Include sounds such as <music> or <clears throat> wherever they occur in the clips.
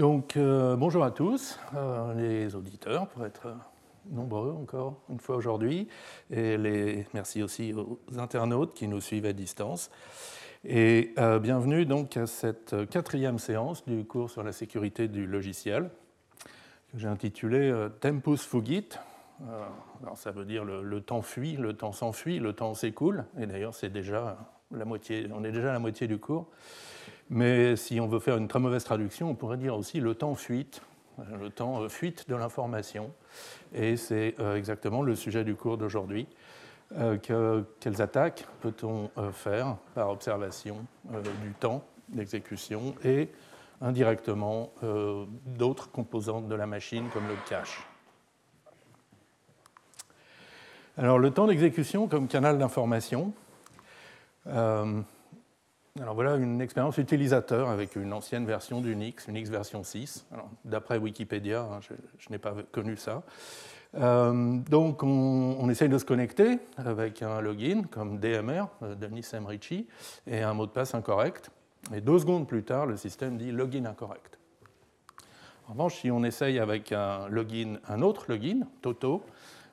Donc, euh, bonjour à tous, euh, les auditeurs, pour être nombreux encore une fois aujourd'hui, et les, merci aussi aux internautes qui nous suivent à distance. Et euh, bienvenue donc à cette quatrième séance du cours sur la sécurité du logiciel, que j'ai intitulé Tempus Fugit. ça veut dire le, le temps fuit, le temps s'enfuit, le temps s'écoule, et d'ailleurs c'est déjà la moitié, on est déjà à la moitié du cours. Mais si on veut faire une très mauvaise traduction, on pourrait dire aussi le temps fuite, le temps euh, fuite de l'information. Et c'est euh, exactement le sujet du cours d'aujourd'hui. Euh, quelles attaques peut-on faire par observation du temps d'exécution et indirectement d'autres composantes de la machine comme le cache? Alors le temps d'exécution comme canal d'information, alors voilà une expérience utilisateur avec une ancienne version d'Unix, Unix version 6. D'après Wikipédia, hein, je, n'ai pas connu ça. Euh, donc on, essaye de se connecter avec un login comme DMR, euh, Denis Emrichi, et un mot de passe incorrect. Et deux secondes plus tard, le système dit login incorrect. En revanche, si on essaye avec un, login, un autre login, Toto,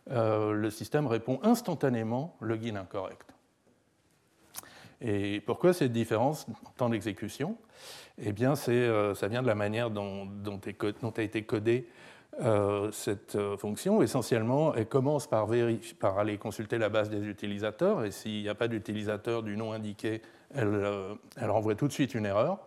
euh, le système répond instantanément login incorrect. Et pourquoi cette différence en temps d'exécution? Eh bien, euh, ça vient de la manière dont, a été codée euh, cette euh, fonction. Essentiellement, elle commence par, aller consulter la base des utilisateurs, et s'il n'y a pas d'utilisateur du nom indiqué, elle, elle, renvoie tout de suite une erreur.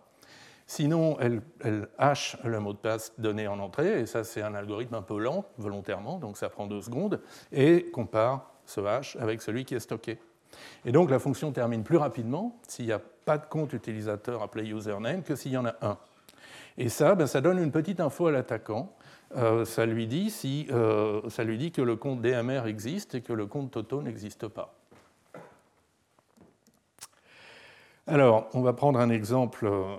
Sinon, elle, elle, hache le mot de passe donné en entrée, et ça c'est un algorithme un peu lent, volontairement, donc ça prend deux secondes, et compare ce hash avec celui qui est stocké. Et donc la fonction termine plus rapidement s'il n'y a pas de compte utilisateur appelé username que s'il y en a un. Et ça, ben, ça donne une petite info à l'attaquant. Euh, ça, lui dit si, euh, ça lui dit que le compte DMR existe et que le compte Toto n'existe pas. Alors, on va prendre un exemple, euh,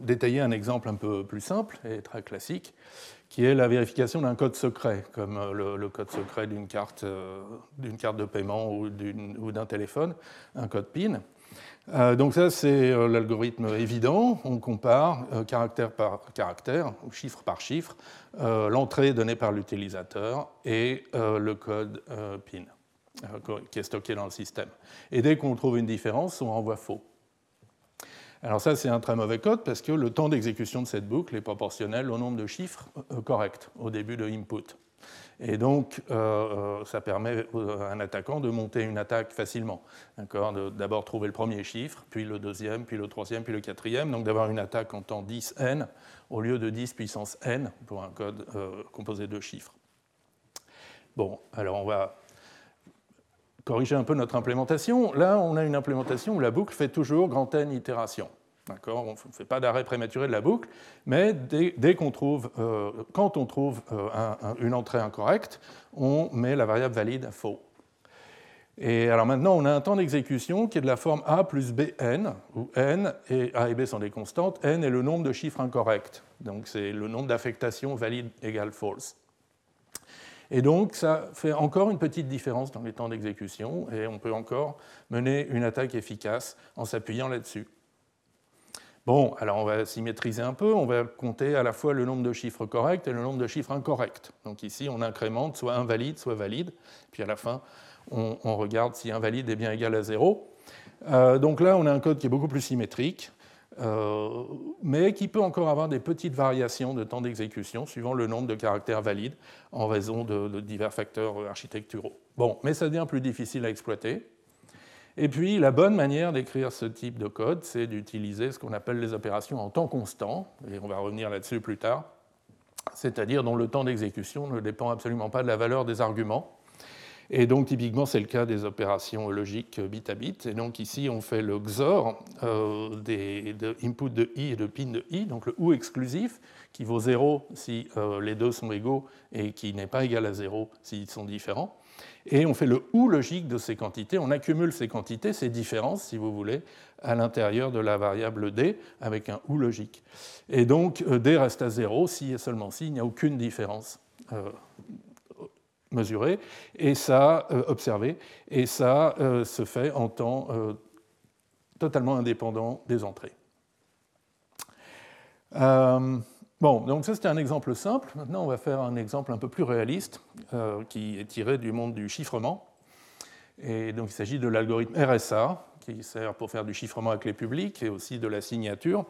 détailler un exemple un peu plus simple et très classique qui est la vérification d'un code secret, comme euh, le, code secret d'une carte, euh, de paiement ou d'un téléphone, un code PIN. Euh, donc ça, c'est l'algorithme évident. On compare caractère par caractère, ou chiffre par chiffre, l'entrée donnée par l'utilisateur et le code PIN qui est stocké dans le système. Et dès qu'on trouve une différence, on renvoie faux. Alors ça, c'est un très mauvais code parce que le temps d'exécution de cette boucle est proportionnel au nombre de chiffres euh, corrects au début de input. Et donc, euh, euh, ça permet à un attaquant de monter une attaque facilement. D'abord trouver le premier chiffre, puis le deuxième, puis le troisième, puis le quatrième. Donc d'avoir une attaque en temps 10n au lieu de 10 puissance n pour un code composé de chiffres. Bon, alors on va corriger un peu notre implémentation. Là, on a une implémentation où la boucle fait toujours grand N itérations. On ne fait pas d'arrêt prématuré de la boucle, mais dès, qu'on trouve, euh, quand on trouve euh, une entrée incorrecte, on met la variable valide à faux. Et alors maintenant, on a un temps d'exécution qui est de la forme A plus BN, où N et A et B sont des constantes. N est le nombre de chiffres incorrects. Donc c'est le nombre d'affectations valide égale false. Et donc, ça fait encore une petite différence dans les temps d'exécution, et on peut encore mener une attaque efficace en s'appuyant là-dessus. Bon, alors on va symétriser un peu, on va compter à la fois le nombre de chiffres corrects et le nombre de chiffres incorrects. Donc ici, on incrémente soit invalide, soit valide, puis à la fin, on, regarde si invalide est bien égal à 0. Euh, donc là, on a un code qui est beaucoup plus symétrique. Euh, mais qui peut encore avoir des petites variations de temps d'exécution suivant le nombre de caractères valides en raison de, divers facteurs architecturaux. Bon, mais ça devient plus difficile à exploiter. Et puis, la bonne manière d'écrire ce type de code, c'est d'utiliser ce qu'on appelle les opérations en temps constant, et on va revenir là-dessus plus tard, c'est-à-dire dont le temps d'exécution ne dépend absolument pas de la valeur des arguments, et donc, typiquement, c'est le cas des opérations logiques bit à bit. Et donc, ici, on fait le XOR euh, des de de i et de pin de i, donc le OU exclusif, qui vaut 0 si euh, les deux sont égaux et qui n'est pas égal à 0 s'ils sont différents. Et on fait le OU logique de ces quantités. On accumule ces quantités, ces différences, si vous voulez, à l'intérieur de la variable d avec un OU logique. Et donc, euh, d reste à 0 si et seulement si il n'y a aucune différence mesuré et ça euh, observé, et ça euh, se fait en temps euh, totalement indépendant des entrées. Bon, donc ça c'était un exemple simple. Maintenant, on va faire un exemple un peu plus réaliste euh, qui est tiré du monde du chiffrement. Et donc il s'agit de l'algorithme RSA qui sert pour faire du chiffrement à clé publique et aussi de la signature.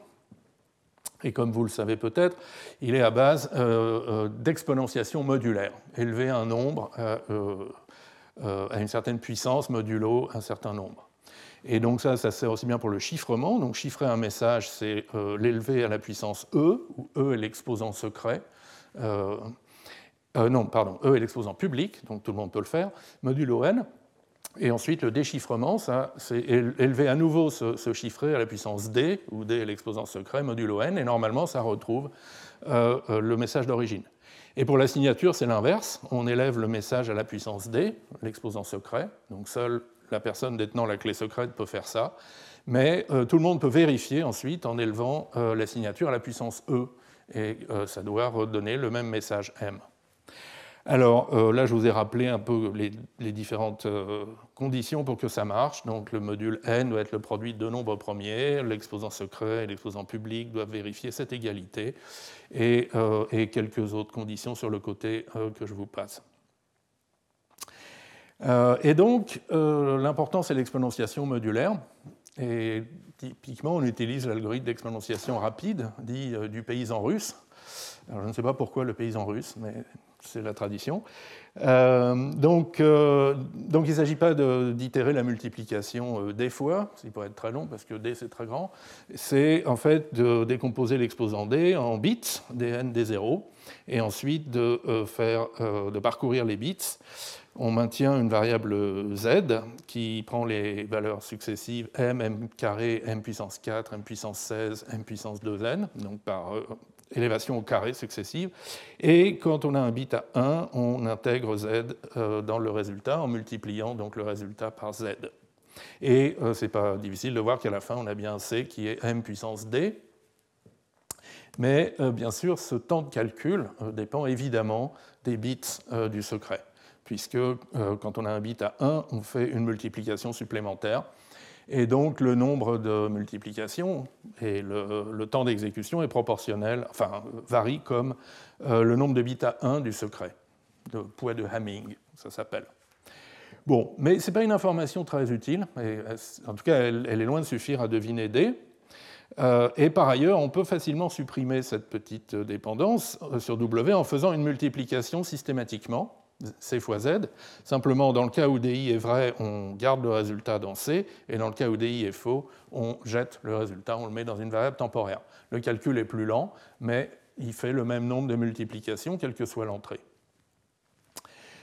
Et comme vous le savez peut-être, il est à base euh, euh, d'exponentiation modulaire. Élever un nombre à une certaine puissance modulo un certain nombre. Et donc ça, ça sert aussi bien pour le chiffrement. Donc chiffrer un message, c'est euh, l'élever à la puissance E, où E est l'exposant secret. Euh, euh, non, pardon, E est l'exposant public, donc tout le monde peut le faire, modulo n. Et ensuite, le déchiffrement, ça, c'est élever à nouveau ce, chiffré à la puissance d, où d est l'exposant secret, modulo n, et normalement, ça retrouve le message d'origine. Et pour la signature, c'est l'inverse. On élève le message à la puissance d, l'exposant secret, donc seul la personne détenant la clé secrète peut faire ça, mais euh, tout le monde peut vérifier ensuite en élevant euh, la signature à la puissance E, et euh, ça doit redonner le même message M. Alors là, je vous ai rappelé un peu les, différentes conditions pour que ça marche. Donc le module n doit être le produit de nombres premiers, l'exposant secret et l'exposant public doivent vérifier cette égalité, et, et quelques autres conditions sur le côté que je vous passe. Euh, et donc, euh, l'important, c'est l'exponentiation modulaire. Et typiquement, on utilise l'algorithme d'exponentiation rapide, dit euh, du paysan russe. Alors, je ne sais pas pourquoi le paysan russe, mais c'est la tradition. donc, donc, il ne s'agit pas d'itérer la multiplication des fois, ce qui pourrait être très long parce que d c'est très grand. C'est en fait de décomposer l'exposant d en bits, dn, d0, et ensuite de, faire, de parcourir les bits on maintient une variable z qui prend les valeurs successives m, m carré, m puissance 4, m puissance 16, m puissance 2n, donc par euh, élévation au carré successive. Et quand on a un bit à 1, on intègre z euh, dans le résultat en multipliant donc le résultat par z. Et euh, ce n'est pas difficile de voir qu'à la fin, on a bien c qui est m puissance d. Mais bien sûr, ce temps de calcul dépend évidemment des bits du secret puisque euh, quand on a un bit à 1, on fait une multiplication supplémentaire. Et donc le nombre de multiplications et le, temps d'exécution est proportionnel, enfin varie comme euh, le nombre de bits à 1 du secret, le poids de Hamming, ça s'appelle. Bon, mais ce n'est pas une information très utile, et, en tout cas elle, est loin de suffire à deviner D. Euh, et par ailleurs, on peut facilement supprimer cette petite dépendance sur W en faisant une multiplication systématiquement. C fois Z. Simplement, dans le cas où DI est vrai, on garde le résultat dans C, et dans le cas où DI est faux, on jette le résultat, on le met dans une variable temporaire. Le calcul est plus lent, mais il fait le même nombre de multiplications, quelle que soit l'entrée.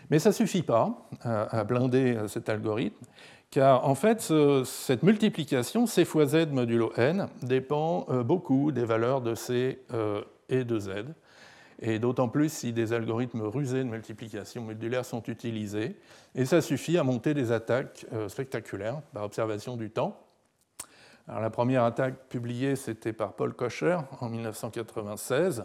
Mais ça ne suffit pas à blinder cet algorithme, car en fait, cette multiplication C fois Z modulo n dépend euh, beaucoup des valeurs de C euh, et de Z et d'autant plus si des algorithmes rusés de multiplication modulaire sont utilisés. Et ça suffit à monter des attaques euh, spectaculaires par observation du temps. Alors, la première attaque publiée, c'était par Paul Kocher en 1996.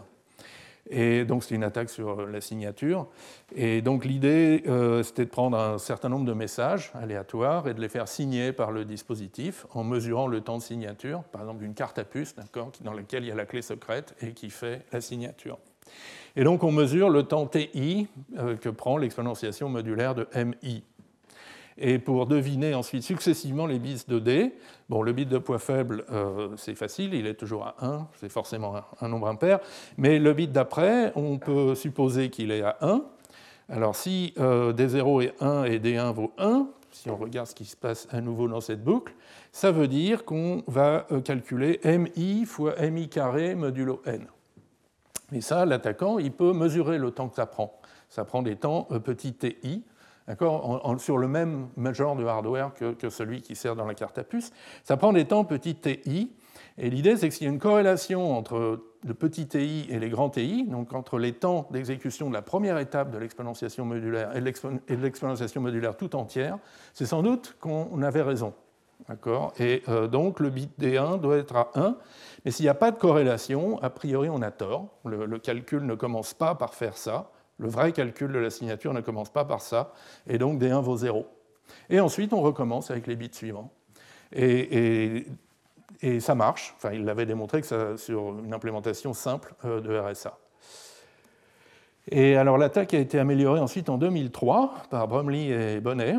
Et donc, c'est une attaque sur la signature. Et donc, l'idée, euh, c'était de prendre un certain nombre de messages aléatoires et de les faire signer par le dispositif en mesurant le temps de signature, par exemple d'une carte à puce, dans laquelle il y a la clé secrète et qui fait la signature. Et donc on mesure le temps TI euh, que prend l'exponentiation modulaire de MI. Et pour deviner ensuite successivement les bits de D, bon, le bit de poids faible, euh, c'est facile, il est toujours à 1, c'est forcément un, nombre impair, mais le bit d'après, on peut supposer qu'il est à 1. Alors si euh, D0 est 1 et D1 vaut 1, si on regarde ce qui se passe à nouveau dans cette boucle, ça veut dire qu'on va calculer MI fois MI carré modulo n. Et ça, l'attaquant, il peut mesurer le temps que ça prend. Ça prend des temps euh, petit ti, sur le même genre de hardware que, celui qui sert dans la carte à puce. Ça prend des temps petit ti. Et l'idée, c'est que s'il y a une corrélation entre le petit ti et les grands ti, donc entre les temps d'exécution de la première étape de l'exponentiation modulaire et de l'exponentiation modulaire tout entière, c'est sans doute qu'on avait raison. Et euh, donc le bit D1 doit être à 1. Mais s'il n'y a pas de corrélation, a priori on a tort. Le, calcul ne commence pas par faire ça. Le vrai calcul de la signature ne commence pas par ça. Et donc D1 vaut 0. Et ensuite on recommence avec les bits suivants. Et, ça marche. Enfin, il l'avait démontré sur une implémentation simple de RSA. Et alors l'attaque a été améliorée ensuite en 2003 par Bromley et Bonnet.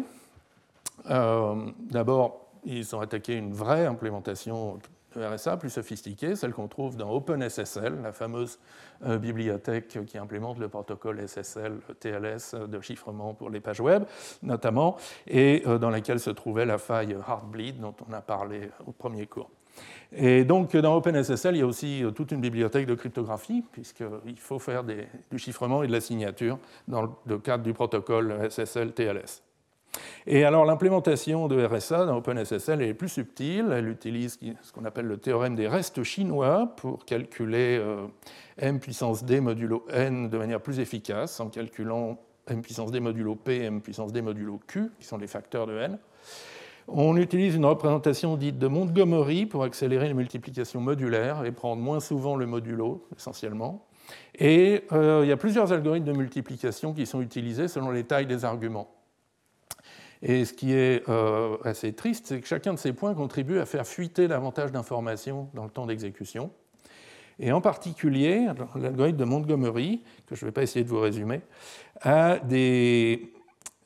D'abord, ils ont attaqué une vraie implémentation de RSA plus sophistiquée, celle qu'on trouve dans OpenSSL, la fameuse euh, bibliothèque qui implémente le protocole SSL TLS de chiffrement pour les pages web, notamment, et euh, dans laquelle se trouvait la faille Heartbleed dont on a parlé au premier cours. Et donc, dans OpenSSL, il y a aussi euh, toute une bibliothèque de cryptographie, puisqu'il faut faire du chiffrement et de la signature dans le cadre du protocole SSL TLS. Et alors l'implémentation de RSA dans OpenSSL est plus subtile. Elle utilise ce qu'on appelle le théorème des restes chinois pour calculer euh, m puissance d modulo n de manière plus efficace en calculant m puissance d modulo p et m puissance d modulo q, qui sont les facteurs de n. On utilise une représentation dite de Montgomery pour accélérer les multiplications modulaires et prendre moins souvent le modulo, essentiellement. Et euh, il y a plusieurs algorithmes de multiplication qui sont utilisés selon les tailles des arguments. Et ce qui est euh, assez triste, c'est que chacun de ces points contribue à faire fuiter davantage d'informations dans le temps d'exécution. Et en particulier, l'algorithme de Montgomery, que je ne vais pas essayer de vous résumer, a des,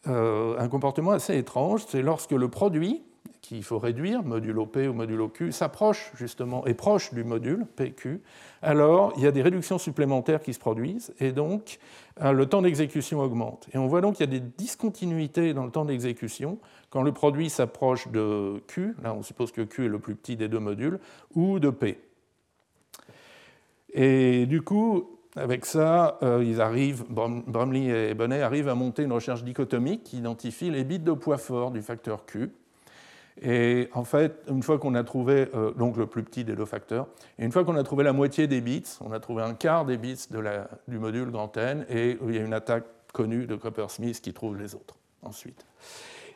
euh, un comportement assez étrange. C'est lorsque le produit, qu'il faut réduire, modulo P ou modulo Q, s'approche justement, est proche du module PQ, alors il y a des réductions supplémentaires qui se produisent, et donc euh, le temps d'exécution augmente. Et on voit donc qu'il y a des discontinuités dans le temps d'exécution quand le produit s'approche de Q, là on suppose que Q est le plus petit des deux modules, ou de P. Et du coup, avec ça, euh, et Bonnet arrivent à monter une recherche dichotomique qui identifie les bits de poids fort du facteur Q. Et en fait, une fois qu'on a trouvé euh, donc le plus petit des deux facteurs, et une fois qu'on a trouvé la moitié des bits, on a trouvé un quart des bits du module grand N, et il y a une attaque connue de Copper-Smith qui trouve les autres ensuite.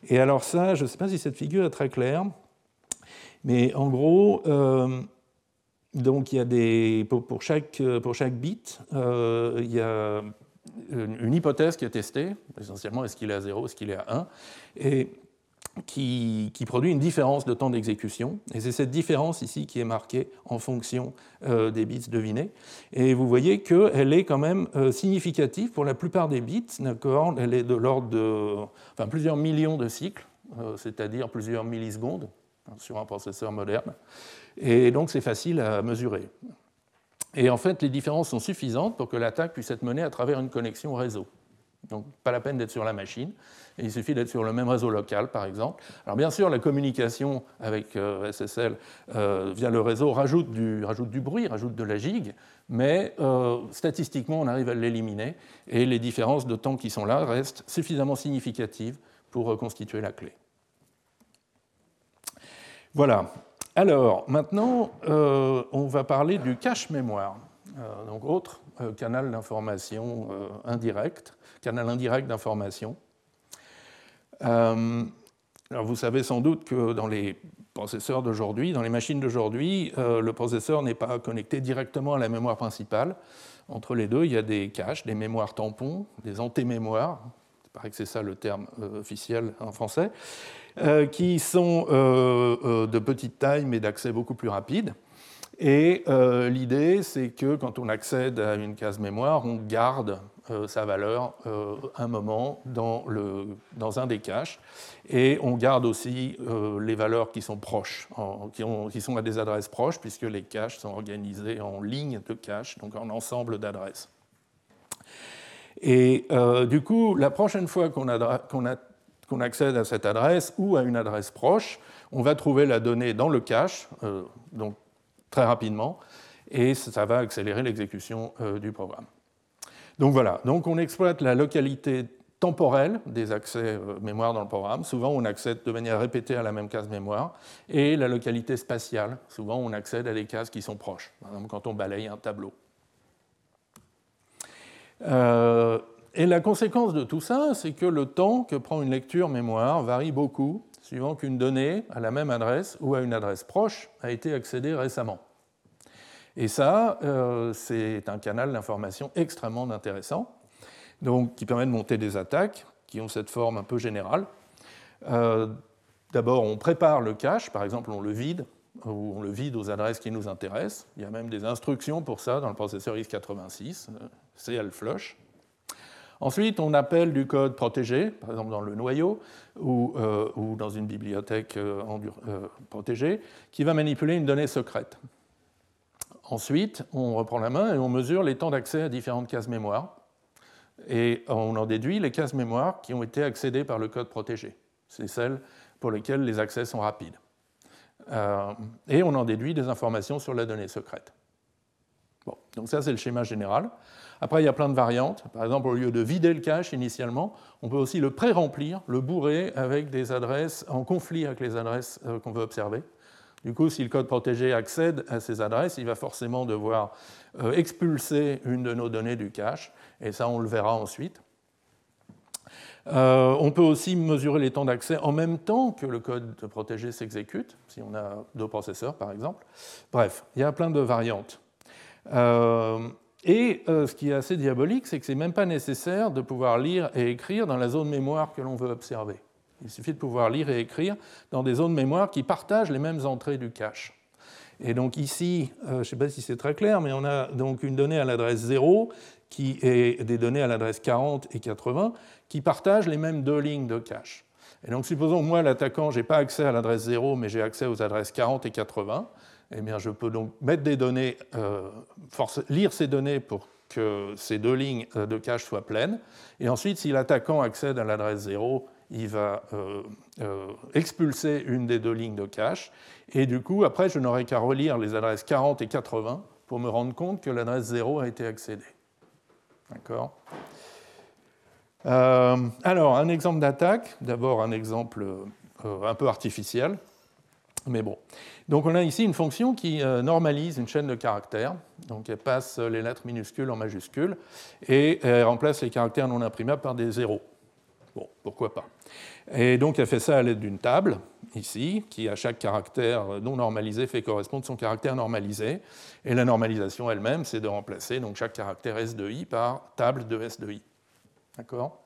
Et alors ça, je ne sais pas si cette figure est très claire, mais en gros, euh, donc il y a des, pour, chaque, pour chaque bit, euh, il y a une, hypothèse qui est testée, essentiellement est-ce qu'il est à 0, est-ce qu'il est à 1, et qui, produit une différence de temps d'exécution. Et c'est cette différence ici qui est marquée en fonction euh, des bits devinés. Et vous voyez qu'elle est quand même euh, significative pour la plupart des bits. Elle est de l'ordre de plusieurs millions de cycles, euh, c'est-à-dire plusieurs millisecondes hein, sur un processeur moderne. Et donc c'est facile à mesurer. Et en fait, les différences sont suffisantes pour que l'attaque puisse être menée à travers une connexion réseau. Donc pas la peine d'être sur la machine il suffit d'être sur le même réseau local, par exemple. Alors bien sûr, la communication avec euh, SSL euh, via le réseau rajoute du, bruit, rajoute de la gigue, mais euh, statistiquement, on arrive à l'éliminer, et les différences de temps qui sont là restent suffisamment significatives pour reconstituer la clé. Voilà. Alors, maintenant, on va parler du cache mémoire. Donc, autre canal d'information indirect, canal indirect d'information. Euh, alors vous savez sans doute que dans les processeurs d'aujourd'hui, dans les machines d'aujourd'hui, euh, le processeur n'est pas connecté directement à la mémoire principale. Entre les deux, il y a des caches, des mémoires tampons, des antémémoires, il paraît que c'est ça le terme euh, officiel en français, qui sont de petite taille mais d'accès beaucoup plus rapide. Et l'idée, c'est que quand on accède à une case mémoire, on garde euh, sa valeur euh, un moment dans, un des caches. Et on garde aussi euh, les valeurs qui sont proches, qui, ont, qui, sont à des adresses proches, puisque les caches sont organisées en lignes de caches, donc en ensemble d'adresses. Et du coup, la prochaine fois qu'on accède à cette adresse ou à une adresse proche, on va trouver la donnée dans le cache, donc très rapidement, et ça va accélérer l'exécution du programme. Donc voilà, donc on exploite la localité temporelle des accès euh, mémoire dans le programme. Souvent, on accède de manière répétée à la même case mémoire. Et la localité spatiale. Souvent, on accède à des cases qui sont proches, par exemple quand on balaye un tableau. Euh, et la conséquence de tout ça, c'est que le temps que prend une lecture mémoire varie beaucoup suivant qu'une donnée à la même adresse ou à une adresse proche a été accédée récemment. Et ça, euh, c'est un canal d'information extrêmement intéressant, donc, qui permet de monter des attaques qui ont cette forme un peu générale. Euh, d'abord, on prépare le cache, par exemple, on le vide où on le vide aux adresses qui nous intéressent. Il y a même des instructions pour ça dans le processeur x86, CL flush. Ensuite, on appelle du code protégé, par exemple dans le noyau ou, euh, dans une bibliothèque euh, euh, protégée, qui va manipuler une donnée secrète. Ensuite, on reprend la main et on mesure les temps d'accès à différentes cases mémoire. Et on en déduit les cases mémoire qui ont été accédées par le code protégé. C'est celles pour lesquelles les accès sont rapides. et on en déduit des informations sur la donnée secrète. Bon, donc ça c'est le schéma général. Après, il y a plein de variantes. Par exemple, au lieu de vider le cache initialement, on peut aussi le pré-remplir, le bourrer avec des adresses en conflit avec les adresses euh, qu'on veut observer. Du coup, si le code protégé accède à ces adresses, il va forcément devoir euh, expulser une de nos données du cache, et ça, on le verra ensuite. Euh, on peut aussi mesurer les temps d'accès en même temps que le code protégé s'exécute, si on a deux processeurs par exemple. Bref, il y a plein de variantes. Et euh, ce qui est assez diabolique, c'est que ce n'est même pas nécessaire de pouvoir lire et écrire dans la zone mémoire que l'on veut observer. Il suffit de pouvoir lire et écrire dans des zones mémoire qui partagent les mêmes entrées du cache. Et donc ici, euh, je ne sais pas si c'est très clair, mais on a donc une donnée à l'adresse 0 qui est des données à l'adresse 40 et 80 qui partagent les mêmes deux lignes de cache. Et donc supposons que moi, l'attaquant, je n'ai pas accès à l'adresse 0, mais j'ai accès aux adresses 40 et 80 eh bien, je peux donc mettre des données, euh, lire ces données pour que ces deux lignes euh, de cache soient pleines. Et ensuite, si l'attaquant accède à l'adresse 0, il va euh, expulser une des deux lignes de cache. Et du coup, après, je n'aurai qu'à relire les adresses 40 et 80 pour me rendre compte que l'adresse 0 a été accédée. D'accord? Alors, un exemple d'attaque, d'abord un exemple un peu artificiel, mais bon. Donc on a ici une fonction qui euh, normalise une chaîne de caractères. Donc elle passe les lettres minuscules en majuscules et remplace les caractères non imprimables par des zéros. Bon, pourquoi pas. Et donc elle fait ça à l'aide d'une table, ici, qui à chaque caractère non normalisé fait correspondre son caractère normalisé. Et la normalisation elle-même, c'est de remplacer donc, chaque caractère S de I par table de S de I. D'accord?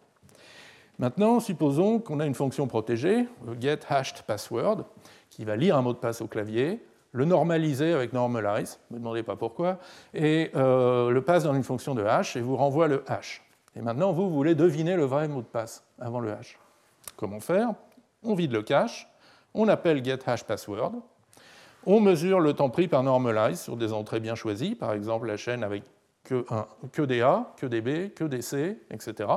Maintenant, supposons qu'on a une fonction protégée, get hashed qui va lire un mot de passe au clavier, le normaliser avec normalize, ne me demandez pas pourquoi, et euh, le passe dans une fonction de hash et vous renvoie le hash. Et maintenant, vous, voulez deviner le vrai mot de passe avant le hash. Comment faire? On vide le cache, on appelle getHashPassword, on mesure le temps pris par normalize sur des entrées bien choisies, par exemple la chaîne avec que, que des A, que des B, que des C, etc.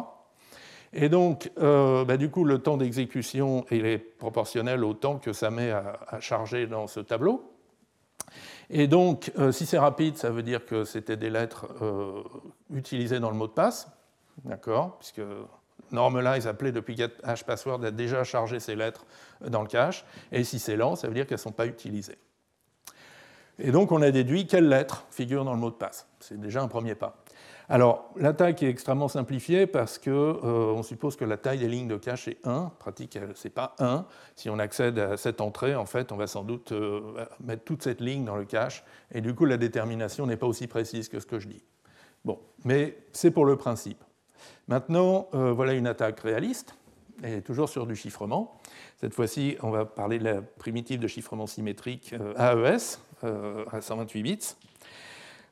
Et donc, euh, bah, du coup, le temps d'exécution est proportionnel au temps que ça met à, charger dans ce tableau. Et donc, euh, si c'est rapide, ça veut dire que c'était des lettres euh, utilisées dans le mot de passe, d'accord Puisque normalize appelé depuis getHashPassword a déjà chargé ces lettres dans le cache. Et si c'est lent, ça veut dire qu'elles ne sont pas utilisées. Et donc, on a déduit quelles lettres figurent dans le mot de passe. C'est déjà un premier pas. Alors, l'attaque est extrêmement simplifiée parce qu'on euh, suppose que la taille des lignes de cache est 1. pratique, ce n'est pas 1. Si on accède à cette entrée, en fait, on va sans doute euh, mettre toute cette ligne dans le cache. Et du coup, la détermination n'est pas aussi précise que ce que je dis. Bon, mais c'est pour le principe. Maintenant, euh, voilà une attaque réaliste, et toujours sur du chiffrement. Cette fois-ci, on va parler de la primitive de chiffrement symétrique AES, à 128 bits.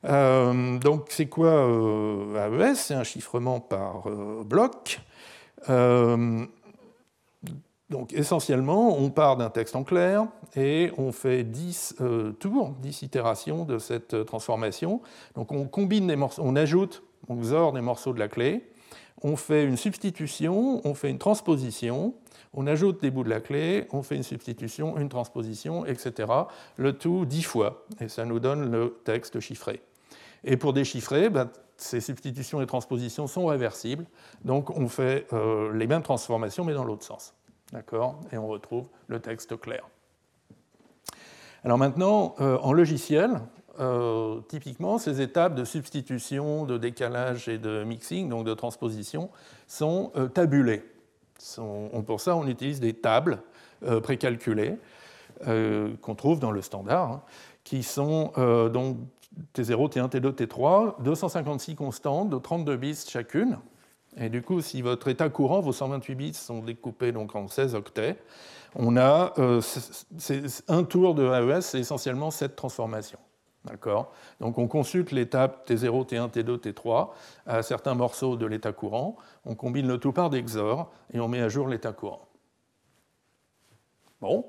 Euh, donc c'est quoi euh, AES C'est un chiffrement par euh, bloc. donc essentiellement, on part d'un texte en clair et on fait 10 tours, 10 itérations de cette transformation. Donc on combine des morceaux, on ajoute, on XOR des morceaux de la clé, on fait une substitution, on fait une transposition, on ajoute des bouts de la clé, on fait une substitution, une transposition, etc. Le tout dix fois, et ça nous donne le texte chiffré. Et pour déchiffrer, ben, ces substitutions et transpositions sont réversibles, donc on fait euh, les mêmes transformations mais dans l'autre sens. D'accord? Et on retrouve le texte clair. Alors maintenant, euh, en logiciel, euh, typiquement, ces étapes de substitution, de décalage et de mixing, donc de transposition, sont tabulées. pour ça, on utilise des tables précalculées qu'on trouve dans le standard, hein, qui sont donc T0, T1, T2, T3, 256 constantes de 32 bits chacune. Et du coup, si votre état courant, vos 128 bits sont découpés donc en 16 octets, on a un tour de AES, c'est essentiellement cette transformation. D'accord Donc on consulte l'étape T0, T1, T2, T3 à certains morceaux de l'état courant, on combine le tout par des XOR et on met à jour l'état courant. Bon,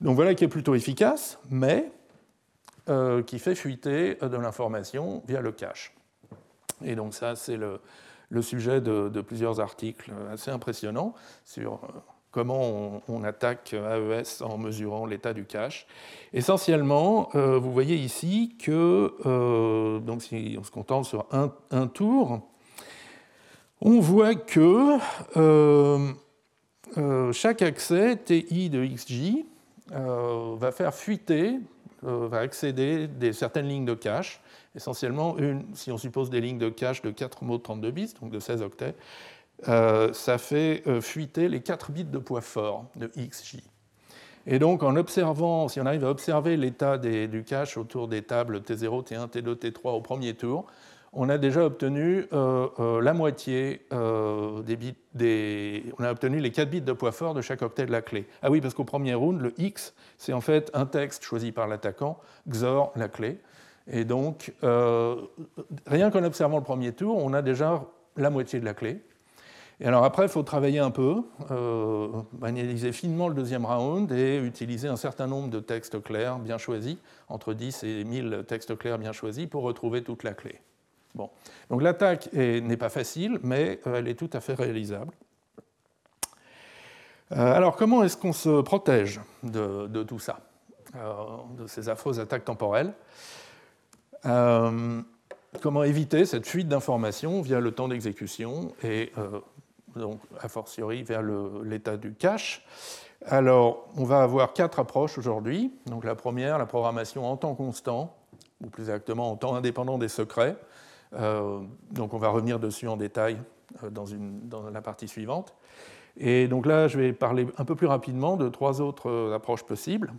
donc voilà qui est plutôt efficace, mais euh, qui fait fuiter de l'information via le cache. Et donc ça, c'est le, sujet de, de, plusieurs articles assez impressionnants sur euh, comment on, attaque AES en mesurant l'état du cache. Essentiellement, euh, vous voyez ici que, euh, donc si on se contente sur un, tour, on voit que euh, chaque accès TI de XJ va faire fuiter, va accéder certaines lignes de cache, essentiellement si on suppose des lignes de cache de 4 mots de 32 bits, donc de 16 octets, euh, ça fait euh, fuiter les 4 bits de poids fort de XJ. Et donc, en observant, si on arrive à observer l'état du cache autour des tables T0, T1, T2, T3 au premier tour, on a déjà obtenu euh, la moitié des bits, on a obtenu les 4 bits de poids fort de chaque octet de la clé. Ah oui, parce qu'au premier round, le X, c'est en fait un texte choisi par l'attaquant, XOR la clé. Et donc, rien qu'en observant le premier tour, on a déjà la moitié de la clé. Et alors après, il faut travailler un peu, euh, analyser finement le deuxième round et utiliser un certain nombre de textes clairs bien choisis, entre 10 et 1000 textes clairs bien choisis, pour retrouver toute la clé. Bon. Donc l'attaque n'est pas facile, mais euh, elle est tout à fait réalisable. Euh, alors comment est-ce qu'on se protège de, tout ça, de ces affreuses attaques temporelles? Comment éviter cette fuite d'informations via le temps d'exécution et donc a fortiori vers l'état du cache. Alors, on va avoir quatre approches aujourd'hui. Donc, la première, la programmation en temps constant, ou plus exactement en temps indépendant des secrets. Euh, donc, on va revenir dessus en détail euh, dans, la partie suivante. Et donc là, je vais parler un peu plus rapidement de trois autres euh, approches possibles.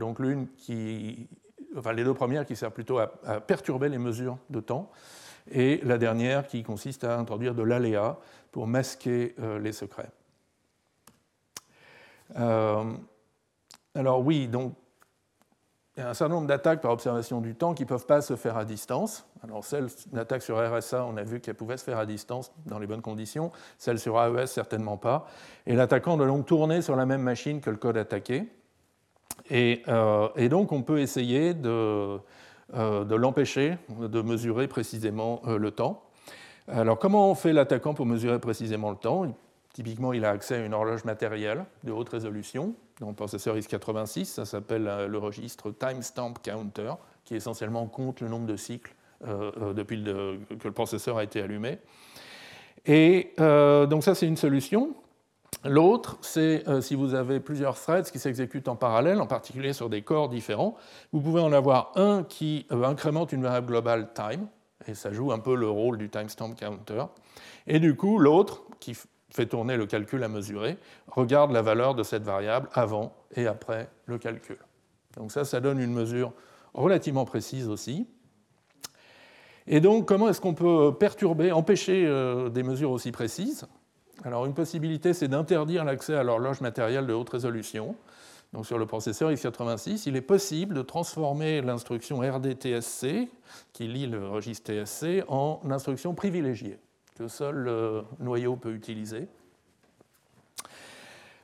donc, l'une qui, enfin, les deux premières qui servent plutôt à perturber les mesures de temps, et la dernière qui consiste à introduire de l'aléa pour masquer euh, les secrets. Euh, alors oui, donc il y a un certain nombre d'attaques par observation du temps qui ne peuvent pas se faire à distance. Alors celle, l'attaque sur RSA, on a vu qu'elle pouvait se faire à distance dans les bonnes conditions. Celle sur AES, certainement pas. Et l'attaquant doit donc tourner sur la même machine que le code attaqué. Et, euh, et donc on peut essayer de, de l'empêcher de mesurer précisément le temps. Alors, comment on fait l'attaquant pour mesurer précisément le temps? Typiquement, il a accès à une horloge matérielle de haute résolution. Dans processeur x86, ça s'appelle euh, le registre Timestamp Counter, qui essentiellement compte le nombre de cycles euh, euh, depuis que le processeur a été allumé. Et donc ça, c'est une solution. L'autre, c'est si vous avez plusieurs threads qui s'exécutent en parallèle, en particulier sur des corps différents, vous pouvez en avoir un qui incrémente une variable globale time, et ça joue un peu le rôle du timestamp counter. Et du coup, l'autre, qui fait tourner le calcul à mesurer, regarde la valeur de cette variable avant et après le calcul. Donc ça, ça donne une mesure relativement précise aussi. Et donc, comment est-ce qu'on peut perturber, empêcher euh, des mesures aussi précises? Alors, une possibilité, c'est d'interdire l'accès à l'horloge matérielle de haute résolution. Donc sur le processeur x86, il est possible de transformer l'instruction RDTSC, qui lit le registre TSC, en instruction privilégiée, que seul le noyau peut utiliser.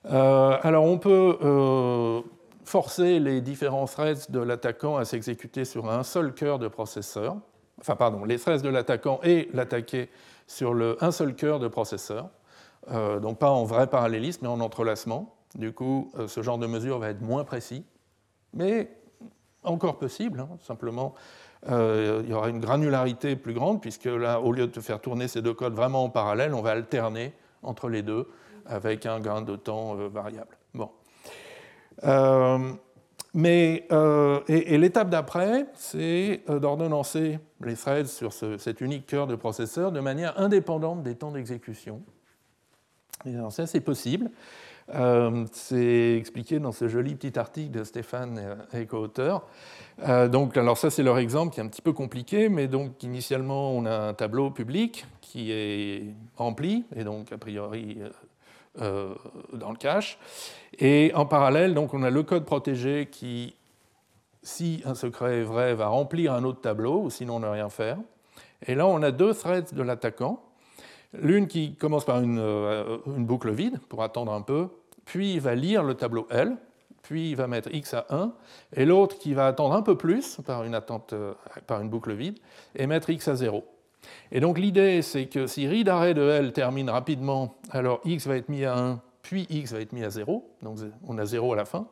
Euh, alors on peut euh, forcer les différents threads de l'attaquant à s'exécuter sur un seul cœur de processeur, enfin pardon, les threads de l'attaquant et l'attaqué sur un seul cœur de processeur, euh, donc pas en vrai parallélisme, mais en entrelacement. Du coup, euh, ce genre de mesure va être moins précis, mais encore possible. Hein, simplement, euh, il y aura une granularité plus grande, puisque là, au lieu de faire tourner ces deux codes vraiment en parallèle, on va alterner entre les deux avec un gain de temps variable. Bon. mais, et, l'étape d'après, c'est d'ordonnancer les threads sur cet unique cœur de processeur de manière indépendante des temps d'exécution c'est possible. Euh, c'est expliqué dans ce joli petit article de Stéphane et co-auteur. Euh, donc, alors ça, c'est leur exemple qui est un petit peu compliqué, mais donc initialement, on a un tableau public qui est rempli, et donc a priori euh, dans le cache. Et en parallèle, donc, on a le code protégé qui, si un secret est vrai, va remplir un autre tableau, ou sinon ne rien faire. Et là, on a deux threads de l'attaquant L'une qui commence par euh, une, boucle vide pour attendre un peu, puis va lire le tableau L, puis va mettre x à 1, et l'autre qui va attendre un peu plus par une, euh, boucle vide, et mettre x à 0. Et donc l'idée, c'est que si read array de L termine rapidement, alors x va être mis à 1, puis x va être mis à 0, donc on a 0 à la fin,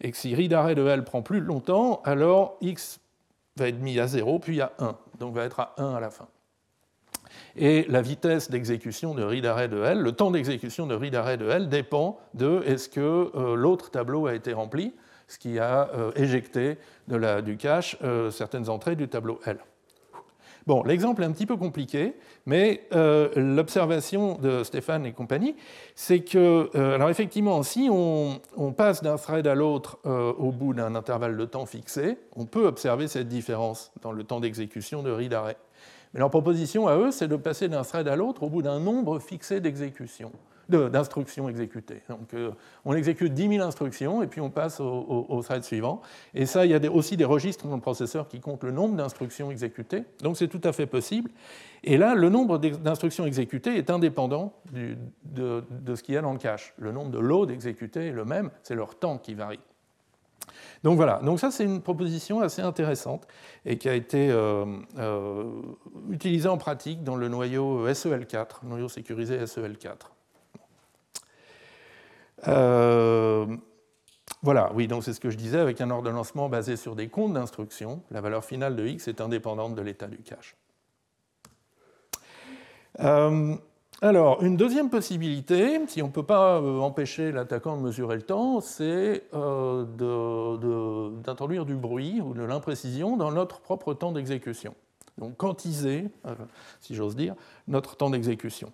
et que si read array de L prend plus longtemps, alors x va être mis à 0, puis à 1, donc va être à 1 à la fin et la vitesse d'exécution de read array de L, le temps d'exécution de read array de L dépend de est-ce que euh, l'autre tableau a été rempli, ce qui a euh, éjecté du cache euh, certaines entrées du tableau L. Bon, l'exemple est un petit peu compliqué, mais l'observation de Stéphane et compagnie, c'est que, alors effectivement, si on, passe d'un thread à l'autre au bout d'un intervalle de temps fixé, on peut observer cette différence dans le temps d'exécution de read array. Mais leur proposition à eux, c'est de passer d'un thread à l'autre au bout d'un nombre fixé d'exécutions, d'instructions exécutées. Donc euh, on exécute 10 000 instructions et puis on passe au, thread suivant. Et ça, il y a aussi des registres dans le processeur qui comptent le nombre d'instructions exécutées. Donc c'est tout à fait possible. Et là, le nombre d'instructions exécutées est indépendant de, de, ce qu'il y a dans le cache. Le nombre de loads exécutés est le même, c'est leur temps qui varie. Donc voilà, donc ça c'est une proposition assez intéressante et qui a été euh, euh, utilisée en pratique dans le noyau SEL4, noyau sécurisé SEL4. Euh, voilà, oui, donc c'est ce que je disais, avec un ordonnancement basé sur des comptes d'instructions, la valeur finale de x est indépendante de l'état du cache. Alors, une deuxième possibilité, si on ne peut pas euh, empêcher l'attaquant de mesurer le temps, c'est euh, d'introduire du bruit ou de l'imprécision dans notre propre temps d'exécution. Donc, quantiser, euh, si j'ose dire, notre temps d'exécution.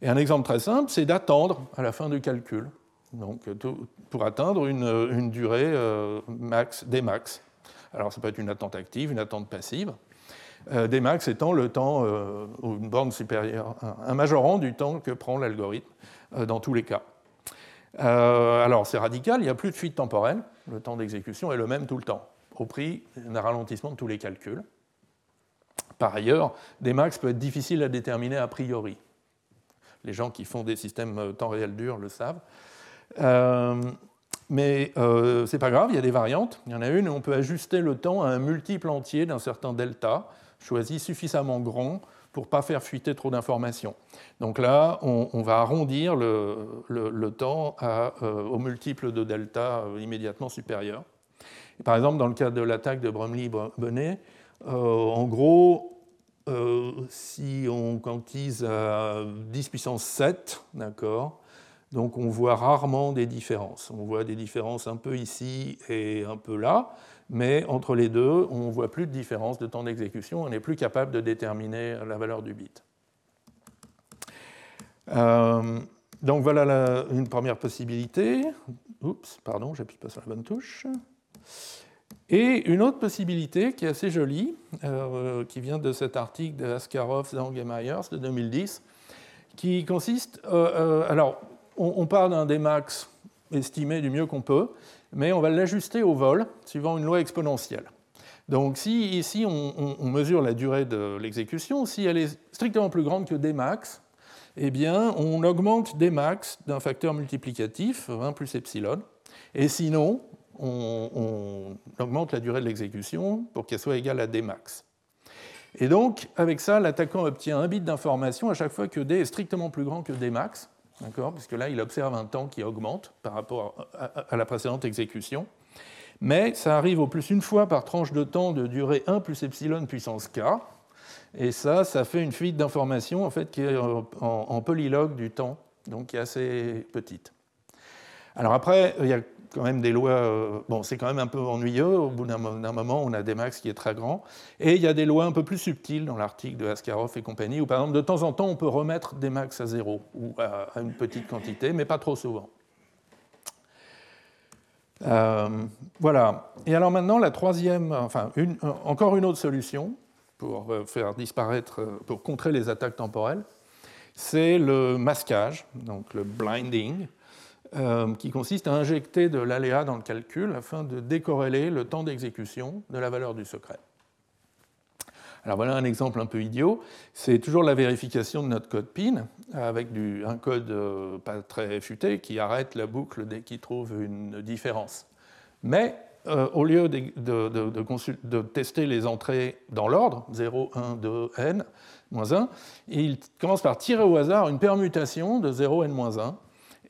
Et un exemple très simple, c'est d'attendre à la fin du calcul, donc, pour atteindre une, durée max, des max. Alors, ça peut être une attente active, une attente passive. Euh, Dmax étant le temps, euh, ou une borne supérieure, un majorant du temps que prend l'algorithme euh, dans tous les cas. alors c'est radical, il n'y a plus de fuite temporelle, le temps d'exécution est le même tout le temps, au prix d'un ralentissement de tous les calculs. Par ailleurs, Dmax peut être difficile à déterminer a priori. Les gens qui font des systèmes temps réel dur le savent. mais ce n'est pas grave, il y a des variantes. Il y en a une on peut ajuster le temps à un multiple entier d'un certain delta, choisi suffisamment grand pour ne pas faire fuiter trop d'informations. Donc là, on, va arrondir le, temps euh, au multiple de delta euh, immédiatement supérieur. par exemple, dans le cas de l'attaque de Bromley-Bonnet, euh, en gros, si on quantise à 10 puissance 7, d'accord, donc on voit rarement des différences. On voit des différences un peu ici et un peu là mais entre les deux, on ne voit plus de différence de temps d'exécution, on n'est plus capable de déterminer la valeur du bit. Euh, donc voilà une première possibilité. Oups, pardon, j'appuie pas sur la bonne touche. Et une autre possibilité qui est assez jolie, euh, qui vient de cet article de Askarov, Zhang et Myers de 2010, qui consiste. Euh, alors, on, on part d'un Dmax estimé du mieux qu'on peut, mais on va l'ajuster au vol suivant une loi exponentielle. Donc si ici on, mesure la durée de l'exécution, si elle est strictement plus grande que Dmax, eh on augmente Dmax d'un facteur multiplicatif, 1 plus epsilon, et sinon on, augmente la durée de l'exécution pour qu'elle soit égale à Dmax. Et donc avec ça, l'attaquant obtient un bit d'information à chaque fois que D est strictement plus grand que Dmax, puisque là, il observe un temps qui augmente par rapport à, la précédente exécution. Mais ça arrive au plus une fois par tranche de temps de durée 1 plus epsilon puissance k. Et ça, ça fait une fuite d'informations en fait, qui est en, polylog du temps, donc qui est assez petite. Alors après, il y a quand même des lois. Euh, bon, c'est quand même un peu ennuyeux. Au bout d'un moment, on a des max qui est très grand. Et il y a des lois un peu plus subtiles dans l'article de Askarov et compagnie, où par exemple, de temps en temps, on peut remettre des max à zéro ou à une petite quantité, mais pas trop souvent. Euh, voilà. Et alors maintenant, la troisième, enfin, une, encore une autre solution pour faire disparaître, pour contrer les attaques temporelles, c'est le masquage, donc le blinding. Euh, qui consiste à injecter de l'aléa dans le calcul afin de décorréler le temps d'exécution de la valeur du secret. Alors voilà un exemple un peu idiot. C'est toujours la vérification de notre code PIN avec un code euh, pas très futé qui arrête la boucle dès qu'il trouve une différence. Mais euh, au lieu de, de, tester les entrées dans l'ordre, 0, 1, 2, n, moins 1, il commence par tirer au hasard une permutation de 0, n, 1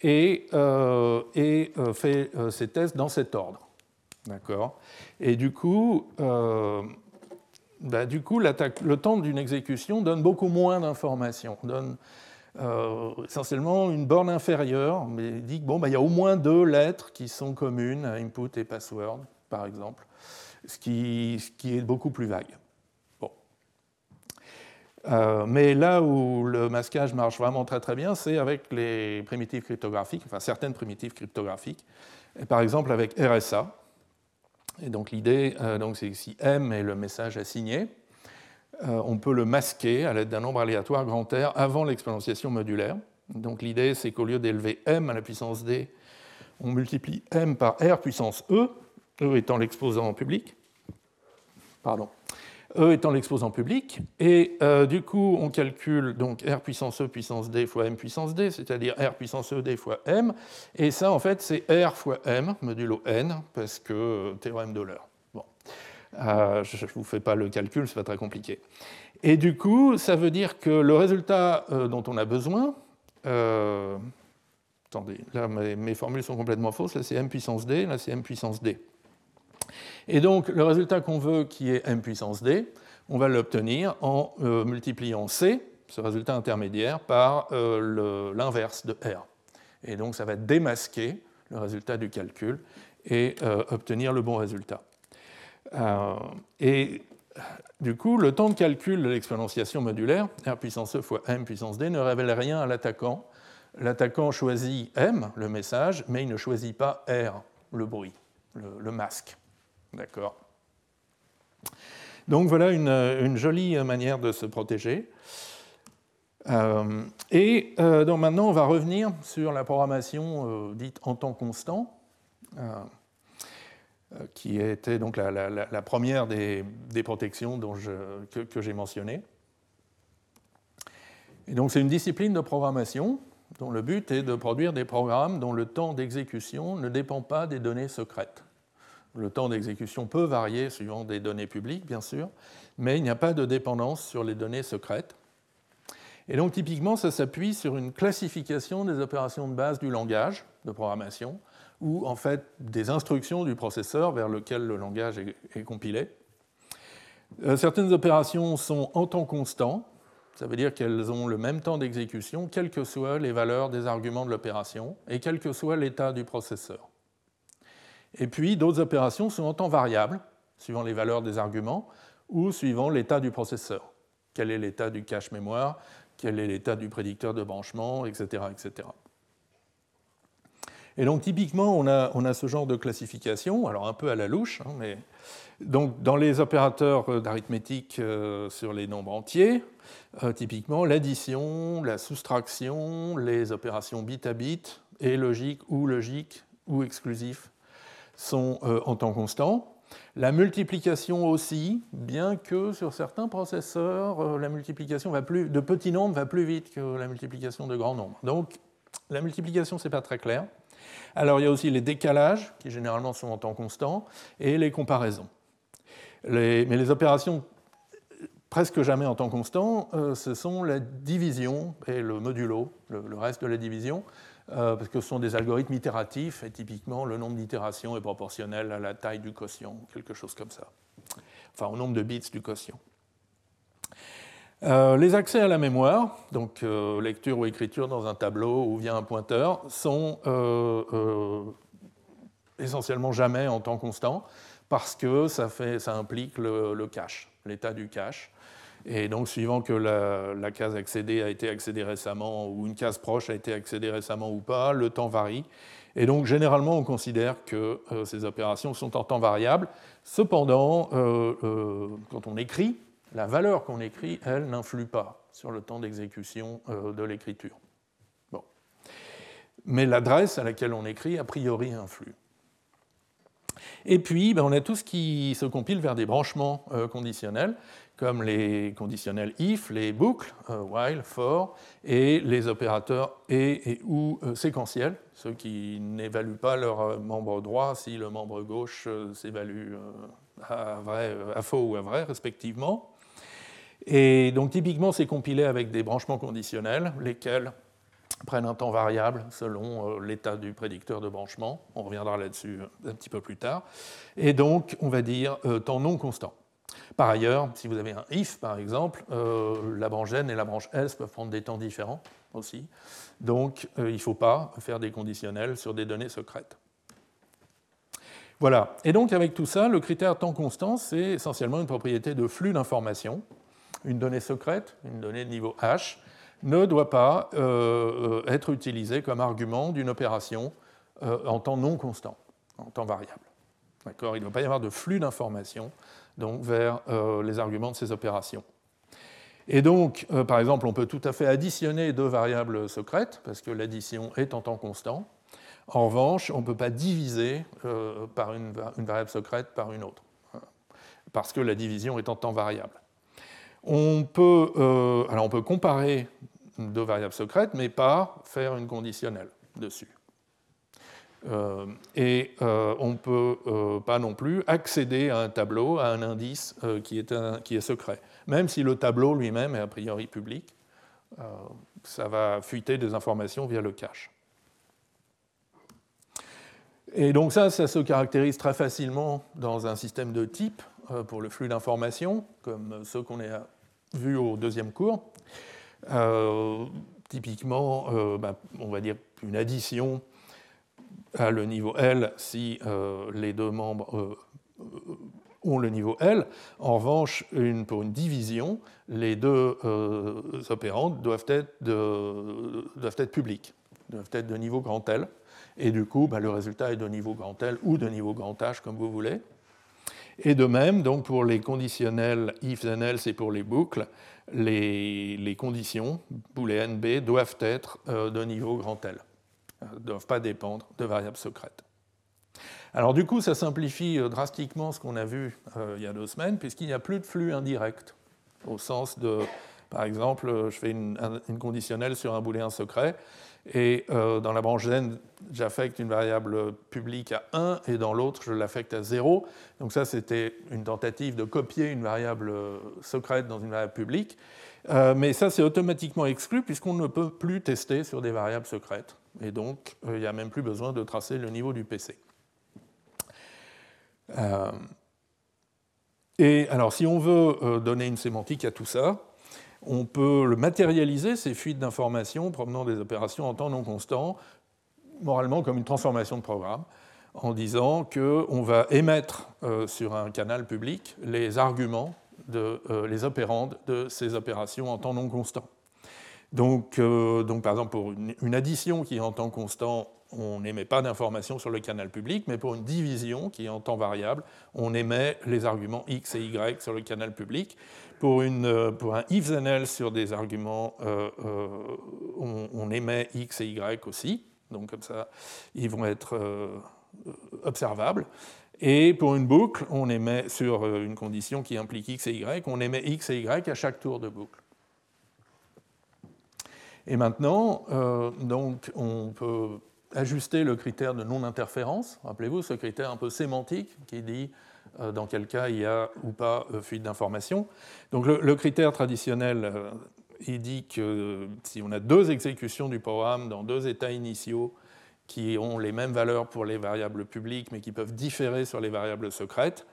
et, euh, euh, fait euh, ses tests dans cet ordre. D'accord? Et du coup, bah, du coup le temps d'une exécution donne beaucoup moins d'informations, donne essentiellement une borne inférieure, mais dit qu'il bon, bah, y a au moins deux lettres qui sont communes input et password, par exemple, ce qui est beaucoup plus vague. Euh, mais là où le masquage marche vraiment très très bien, c'est avec les primitives cryptographiques, enfin certaines primitives cryptographiques, et par exemple avec RSA. Et donc l'idée, euh, c'est que si M est le message assigné, euh, on peut le masquer à l'aide d'un nombre aléatoire grand R avant l'exponentiation modulaire. Donc l'idée, c'est qu'au lieu d'élever M à la puissance D, on multiplie M par R puissance E, E étant l'exposant public. Pardon. E étant l'exposant public, et euh, du coup on calcule donc R puissance E puissance D fois M puissance D, c'est-à-dire R puissance E D fois M, et ça en fait c'est R fois M modulo N, parce que euh, théorème d'Euler. Bon. Euh, je ne vous fais pas le calcul, c'est pas très compliqué. Et du coup, ça veut dire que le résultat dont on a besoin, attendez, là mes, formules sont complètement fausses, là c'est M puissance D, là c'est M puissance D. Et donc, le résultat qu'on veut, qui est m puissance d, on va l'obtenir en euh, multipliant c, ce résultat intermédiaire, par euh, l'inverse de r. Et donc, ça va démasquer le résultat du calcul et euh, obtenir le bon résultat. et du coup, le temps de calcul de l'exponentiation modulaire, r puissance e fois m puissance d, ne révèle rien à l'attaquant. L'attaquant choisit m, le message, mais il ne choisit pas r, le bruit, le masque. D'accord Donc voilà une, jolie manière de se protéger. Euh, et euh, donc maintenant, on va revenir sur la programmation euh, dite en temps constant, qui était donc la, première des, protections que j'ai mentionnées. Et donc c'est une discipline de programmation dont le but est de produire des programmes dont le temps d'exécution ne dépend pas des données secrètes. Le temps d'exécution peut varier suivant des données publiques, bien sûr, mais il n'y a pas de dépendance sur les données secrètes. Et donc typiquement, ça s'appuie sur une classification des opérations de base du langage de programmation, ou en fait des instructions du processeur vers lequel le langage est, compilé. Euh, certaines opérations sont en temps constant, ça veut dire qu'elles ont le même temps d'exécution, quelles que soient les valeurs des arguments de l'opération et quel que soit l'état du processeur. Et puis d'autres opérations sont en temps variable, suivant les valeurs des arguments, ou suivant l'état du processeur. Quel est l'état du cache mémoire, quel est l'état du prédicteur de branchement, etc. etc. Et donc typiquement, on a, ce genre de classification, alors un peu à la louche, hein, mais donc dans les opérateurs d'arithmétique euh, sur les nombres entiers, euh, typiquement l'addition, la soustraction, les opérations bit à bit, et logique ou logique ou exclusif sont euh, en temps constant. La multiplication aussi, bien que sur certains processeurs, euh, la multiplication de petits nombres va plus vite que la multiplication de grands nombres. Donc la multiplication, ce n'est pas très clair. Alors il y a aussi les décalages, qui généralement sont en temps constant, et les comparaisons. mais les opérations presque jamais en temps constant, euh, ce sont la division et le modulo, le reste de la division, euh, parce que ce sont des algorithmes itératifs, et typiquement le nombre d'itérations est proportionnel à la taille du quotient, quelque chose comme ça. Enfin, au nombre de bits du quotient. Euh, les accès à la mémoire, donc euh, lecture ou écriture dans un tableau ou via un pointeur, sont essentiellement jamais en temps constant, parce que ça, fait, ça implique le, cache, l'état du cache. Et donc, suivant que la, case accédée a été accédée récemment ou une case proche a été accédée récemment ou pas, le temps varie. Et donc, généralement, on considère que euh, ces opérations sont en temps variable. Cependant, euh, euh, quand on écrit, la valeur qu'on écrit, elle, n'influe pas sur le temps d'exécution de l'écriture. Bon. Mais l'adresse à laquelle on écrit, a priori, influe. Et puis, ben, on a tout ce qui se compile vers des branchements euh, conditionnels, comme les conditionnels if, les boucles, euh, while, for, et les opérateurs et, ou euh, séquentiels, ceux qui n'évaluent pas leur membre droit si le membre gauche s'évalue à, à faux ou à vrai, respectivement. Et donc, typiquement, c'est compilé avec des branchements conditionnels, lesquels prennent un temps variable selon euh, l'état du prédicteur de branchement. On reviendra là-dessus euh, un petit peu plus tard. Et donc, on va dire euh, temps non constant. Par ailleurs, si vous avez un if, par exemple, la branche n et la branche s peuvent prendre des temps différents aussi. Donc, il ne faut pas faire des conditionnels sur des données secrètes. Voilà. Et donc, avec tout ça, le critère temps constant, c'est essentiellement une propriété de flux d'informations. Une donnée secrète, une donnée de niveau h, ne doit pas euh, euh, être utilisé comme argument d'une opération euh, en temps non constant, en temps variable. Il ne doit pas y avoir de flux d'informations vers les arguments de ces opérations. Et donc, par exemple, on peut tout à fait additionner deux variables secrètes, parce que l'addition est en temps constant. En revanche, on ne peut pas diviser par une, variable secrète par une autre, parce que la division est en temps variable. On peut, alors on peut comparer deux variables secrètes, mais pas faire une conditionnelle dessus. Euh, et euh, on ne peut euh, pas non plus accéder à un tableau, à un indice qui, est est secret. Même si le tableau lui-même est a priori public, ça va fuiter des informations via le cache. Et donc ça, ça se caractérise très facilement dans un système de type pour le flux d'informations, comme ceux qu'on a vus au deuxième cours. Euh, typiquement, euh, bah, on va dire une addition à le niveau L si euh, les deux membres ont le niveau L. En revanche, pour une division, les deux opérandes doivent être, doivent être publiques, doivent être de niveau grand L. Et du coup, bah, le résultat est de niveau grand L ou de niveau grand H, comme vous voulez. Et de même, donc pour les conditionnels if and else et pour les boucles, les, conditions booléennes B doivent être euh, de niveau grand L, ne euh, doivent pas dépendre de variables secrètes. Alors du coup, ça simplifie euh, drastiquement ce qu'on a vu il y a deux semaines, puisqu'il n'y a plus de flux indirect, au sens de, par exemple, je fais une, une conditionnelle sur un booléen secret, et euh, dans la branche zen, j'affecte une variable publique à 1 et dans l'autre, je l'affecte à 0. Donc ça, c'était une tentative de copier une variable euh, secrète dans une variable publique. Euh, mais ça, c'est automatiquement exclu puisqu'on ne peut plus tester sur des variables secrètes. Et donc, il n'y a même plus besoin de tracer le niveau du PC. et alors, si on veut donner une sémantique à tout ça, on peut le matérialiser, ces fuites d'informations provenant des opérations en temps non constant, moralement comme une transformation de programme, en disant qu'on va émettre euh, sur un canal public les arguments, euh, les opérandes de ces opérations en temps non constant. Donc, euh, donc par exemple, pour une, addition qui est en temps constant, on n'émet pas d'informations sur le canal public, mais pour une division qui est en temps variable, on émet les arguments x et y sur le canal public. Pour, une, euh, pour un if and else sur des arguments, euh, euh, on, émet x et y aussi, donc comme ça, ils vont être observables. Et pour une boucle, on émet sur une condition qui implique x et y, on émet x et y à chaque tour de boucle. Et maintenant, donc, on peut ajuster le critère de non-interférence. Rappelez-vous ce critère un peu sémantique qui dit dans quel cas il y a ou pas euh, fuite d'informations. Donc le, critère traditionnel, euh, il dit que si on a deux exécutions du programme dans deux états initiaux qui ont les mêmes valeurs pour les variables publiques mais qui peuvent différer sur les variables secrètes,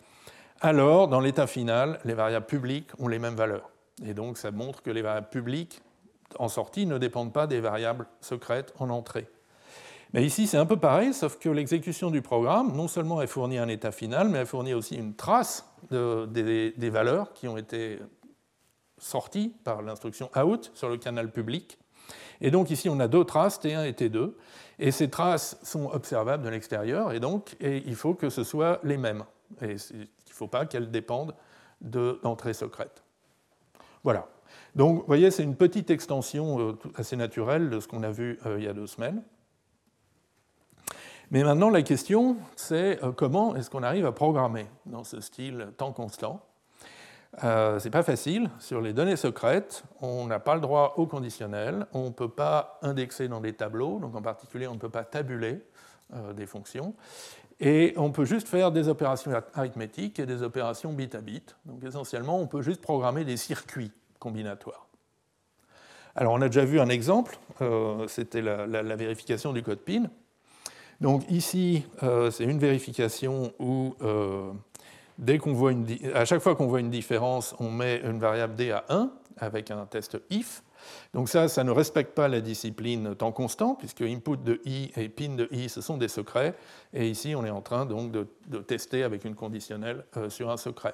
alors dans l'état final, les variables publiques ont les mêmes valeurs. Et donc ça montre que les variables publiques en sortie ne dépendent pas des variables secrètes en entrée. Mais ici, c'est un peu pareil, sauf que l'exécution du programme, non seulement elle fournit un état final, mais elle fournit aussi une trace des, valeurs qui ont été sorties par l'instruction out sur le canal public. Et donc ici, on a deux traces, T1 et T2, et ces traces sont observables de l'extérieur, et donc il faut que ce soit les mêmes. Et il ne faut pas qu'elles dépendent d'entrées secrètes. Voilà. Donc, vous voyez, c'est une petite extension euh, assez naturelle de ce qu'on a vu euh, il y a deux semaines. Mais maintenant, la question, c'est euh, comment est-ce qu'on arrive à programmer dans ce style temps constant? Euh, Ce n'est pas facile. Sur les données secrètes, on n'a pas le droit au conditionnel, on ne peut pas indexer dans des tableaux, donc en particulier, on ne peut pas tabuler euh, des fonctions, et on peut juste faire des opérations arithmétiques et des opérations bit à bit. Donc essentiellement, on peut juste programmer des circuits combinatoires. Alors on a déjà vu un exemple, c'était la, la, vérification du code PIN. Donc ici, euh, c'est une vérification où euh, dès qu'on voit une, à chaque fois qu'on voit une différence, on met une variable d à 1 avec un test if. Donc ça, ça ne respecte pas la discipline temps constant, puisque input de i et pin de i, ce sont des secrets. Et ici, on est en train donc de, tester avec une conditionnelle euh, sur un secret.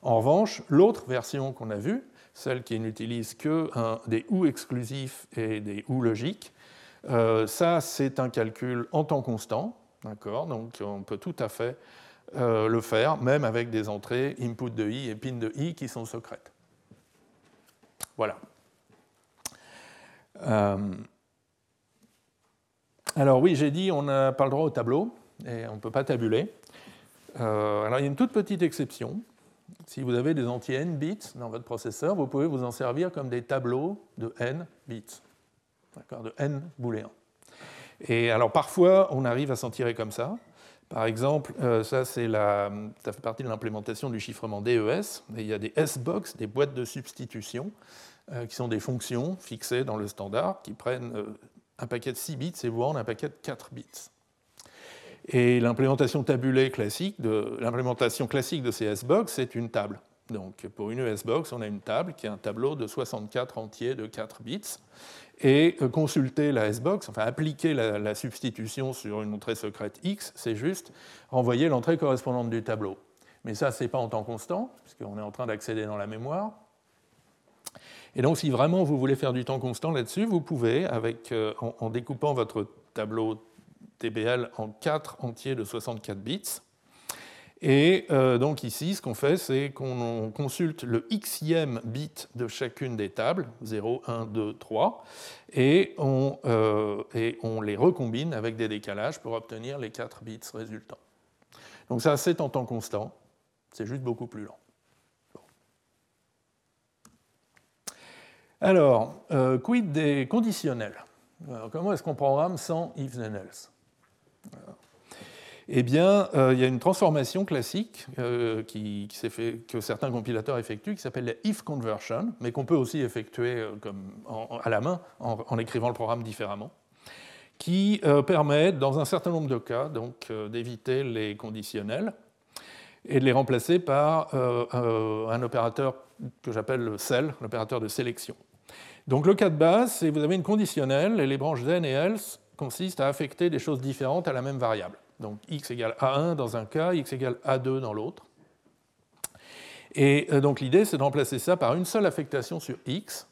En revanche, l'autre version qu'on a vue, celle qui n'utilise que des ou exclusifs et des ou logiques, euh, ça, c'est un calcul en temps constant, d'accord Donc on peut tout à fait euh, le faire, même avec des entrées input de i et pin de i qui sont secrètes. Voilà. Euh, alors oui, j'ai dit on n'a pas le droit au tableau et on ne peut pas tabuler. alors il y a une toute petite exception. Si vous avez des entiers n bits dans votre processeur, vous pouvez vous en servir comme des tableaux de n bits de n booléens. Et alors parfois, on arrive à s'en tirer comme ça. Par exemple, euh, ça, la, ça fait partie de l'implémentation du chiffrement DES. Et il y a des S-box, des boîtes de substitution, euh, qui sont des fonctions fixées dans le standard, qui prennent euh, un paquet de 6 bits et vous rendent un paquet de 4 bits. Et l'implémentation tabulée classique de l'implémentation classique de ces S-box, c'est une table. Donc pour une ES-box, on a une table qui est un tableau de 64 entiers de 4 bits et euh, consulter la S-box, enfin appliquer la, substitution sur une entrée secrète X, c'est juste renvoyer l'entrée correspondante du tableau. Mais ça, ce n'est pas en temps constant, puisqu'on est en train d'accéder dans la mémoire. Et donc, si vraiment vous voulez faire du temps constant là-dessus, vous pouvez, euh, en, découpant votre tableau TBL en 4 entiers de 64 bits, et euh, donc ici, ce qu'on fait, c'est qu'on consulte le xème bit de chacune des tables, 0, 1, 2, 3, et on, les recombine avec des décalages pour obtenir les 4 bits résultants. Donc ça, c'est en temps constant, c'est juste beaucoup plus lent. Alors, euh, quid des conditionnels? Comment est-ce qu'on programme sans if then else? Eh bien, euh, il y a une transformation classique euh, qui, fait, que certains compilateurs effectuent, qui s'appelle la if conversion, mais qu'on peut aussi effectuer euh, comme à la main en, écrivant le programme différemment, qui permet, dans un certain nombre de cas, donc d'éviter les conditionnels et de les remplacer par un opérateur que j'appelle le cell, l'opérateur de sélection. Donc le cas de base, c'est vous avez une conditionnelle et les branches then et else consistent à affecter des choses différentes à la même variable. Donc x égale a1 dans un cas, x égale a2 dans l'autre. Et euh, donc l'idée, c'est de remplacer ça par une seule affectation sur x,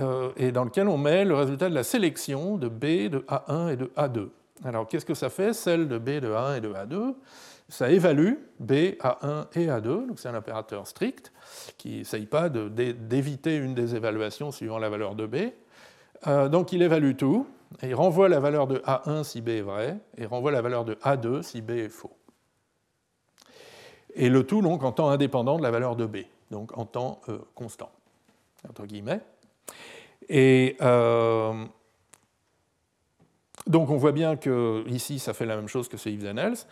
euh, et dans lequel on met le résultat de la sélection de b de a1 et de a2. Alors qu'est-ce que ça fait, celle de b de a1 et de a2 Ça évalue b, a1 et a2, donc c'est un opérateur strict qui n'essaye pas d'éviter une des évaluations suivant la valeur de b. Euh, donc il évalue tout, et il renvoie la valeur de A1 si B est vrai, et renvoie la valeur de A2 si B est faux. Et le tout donc en temps indépendant de la valeur de B, donc en temps euh, constant, entre guillemets. Et euh, donc on voit bien que ici ça fait la même chose que ce if then else.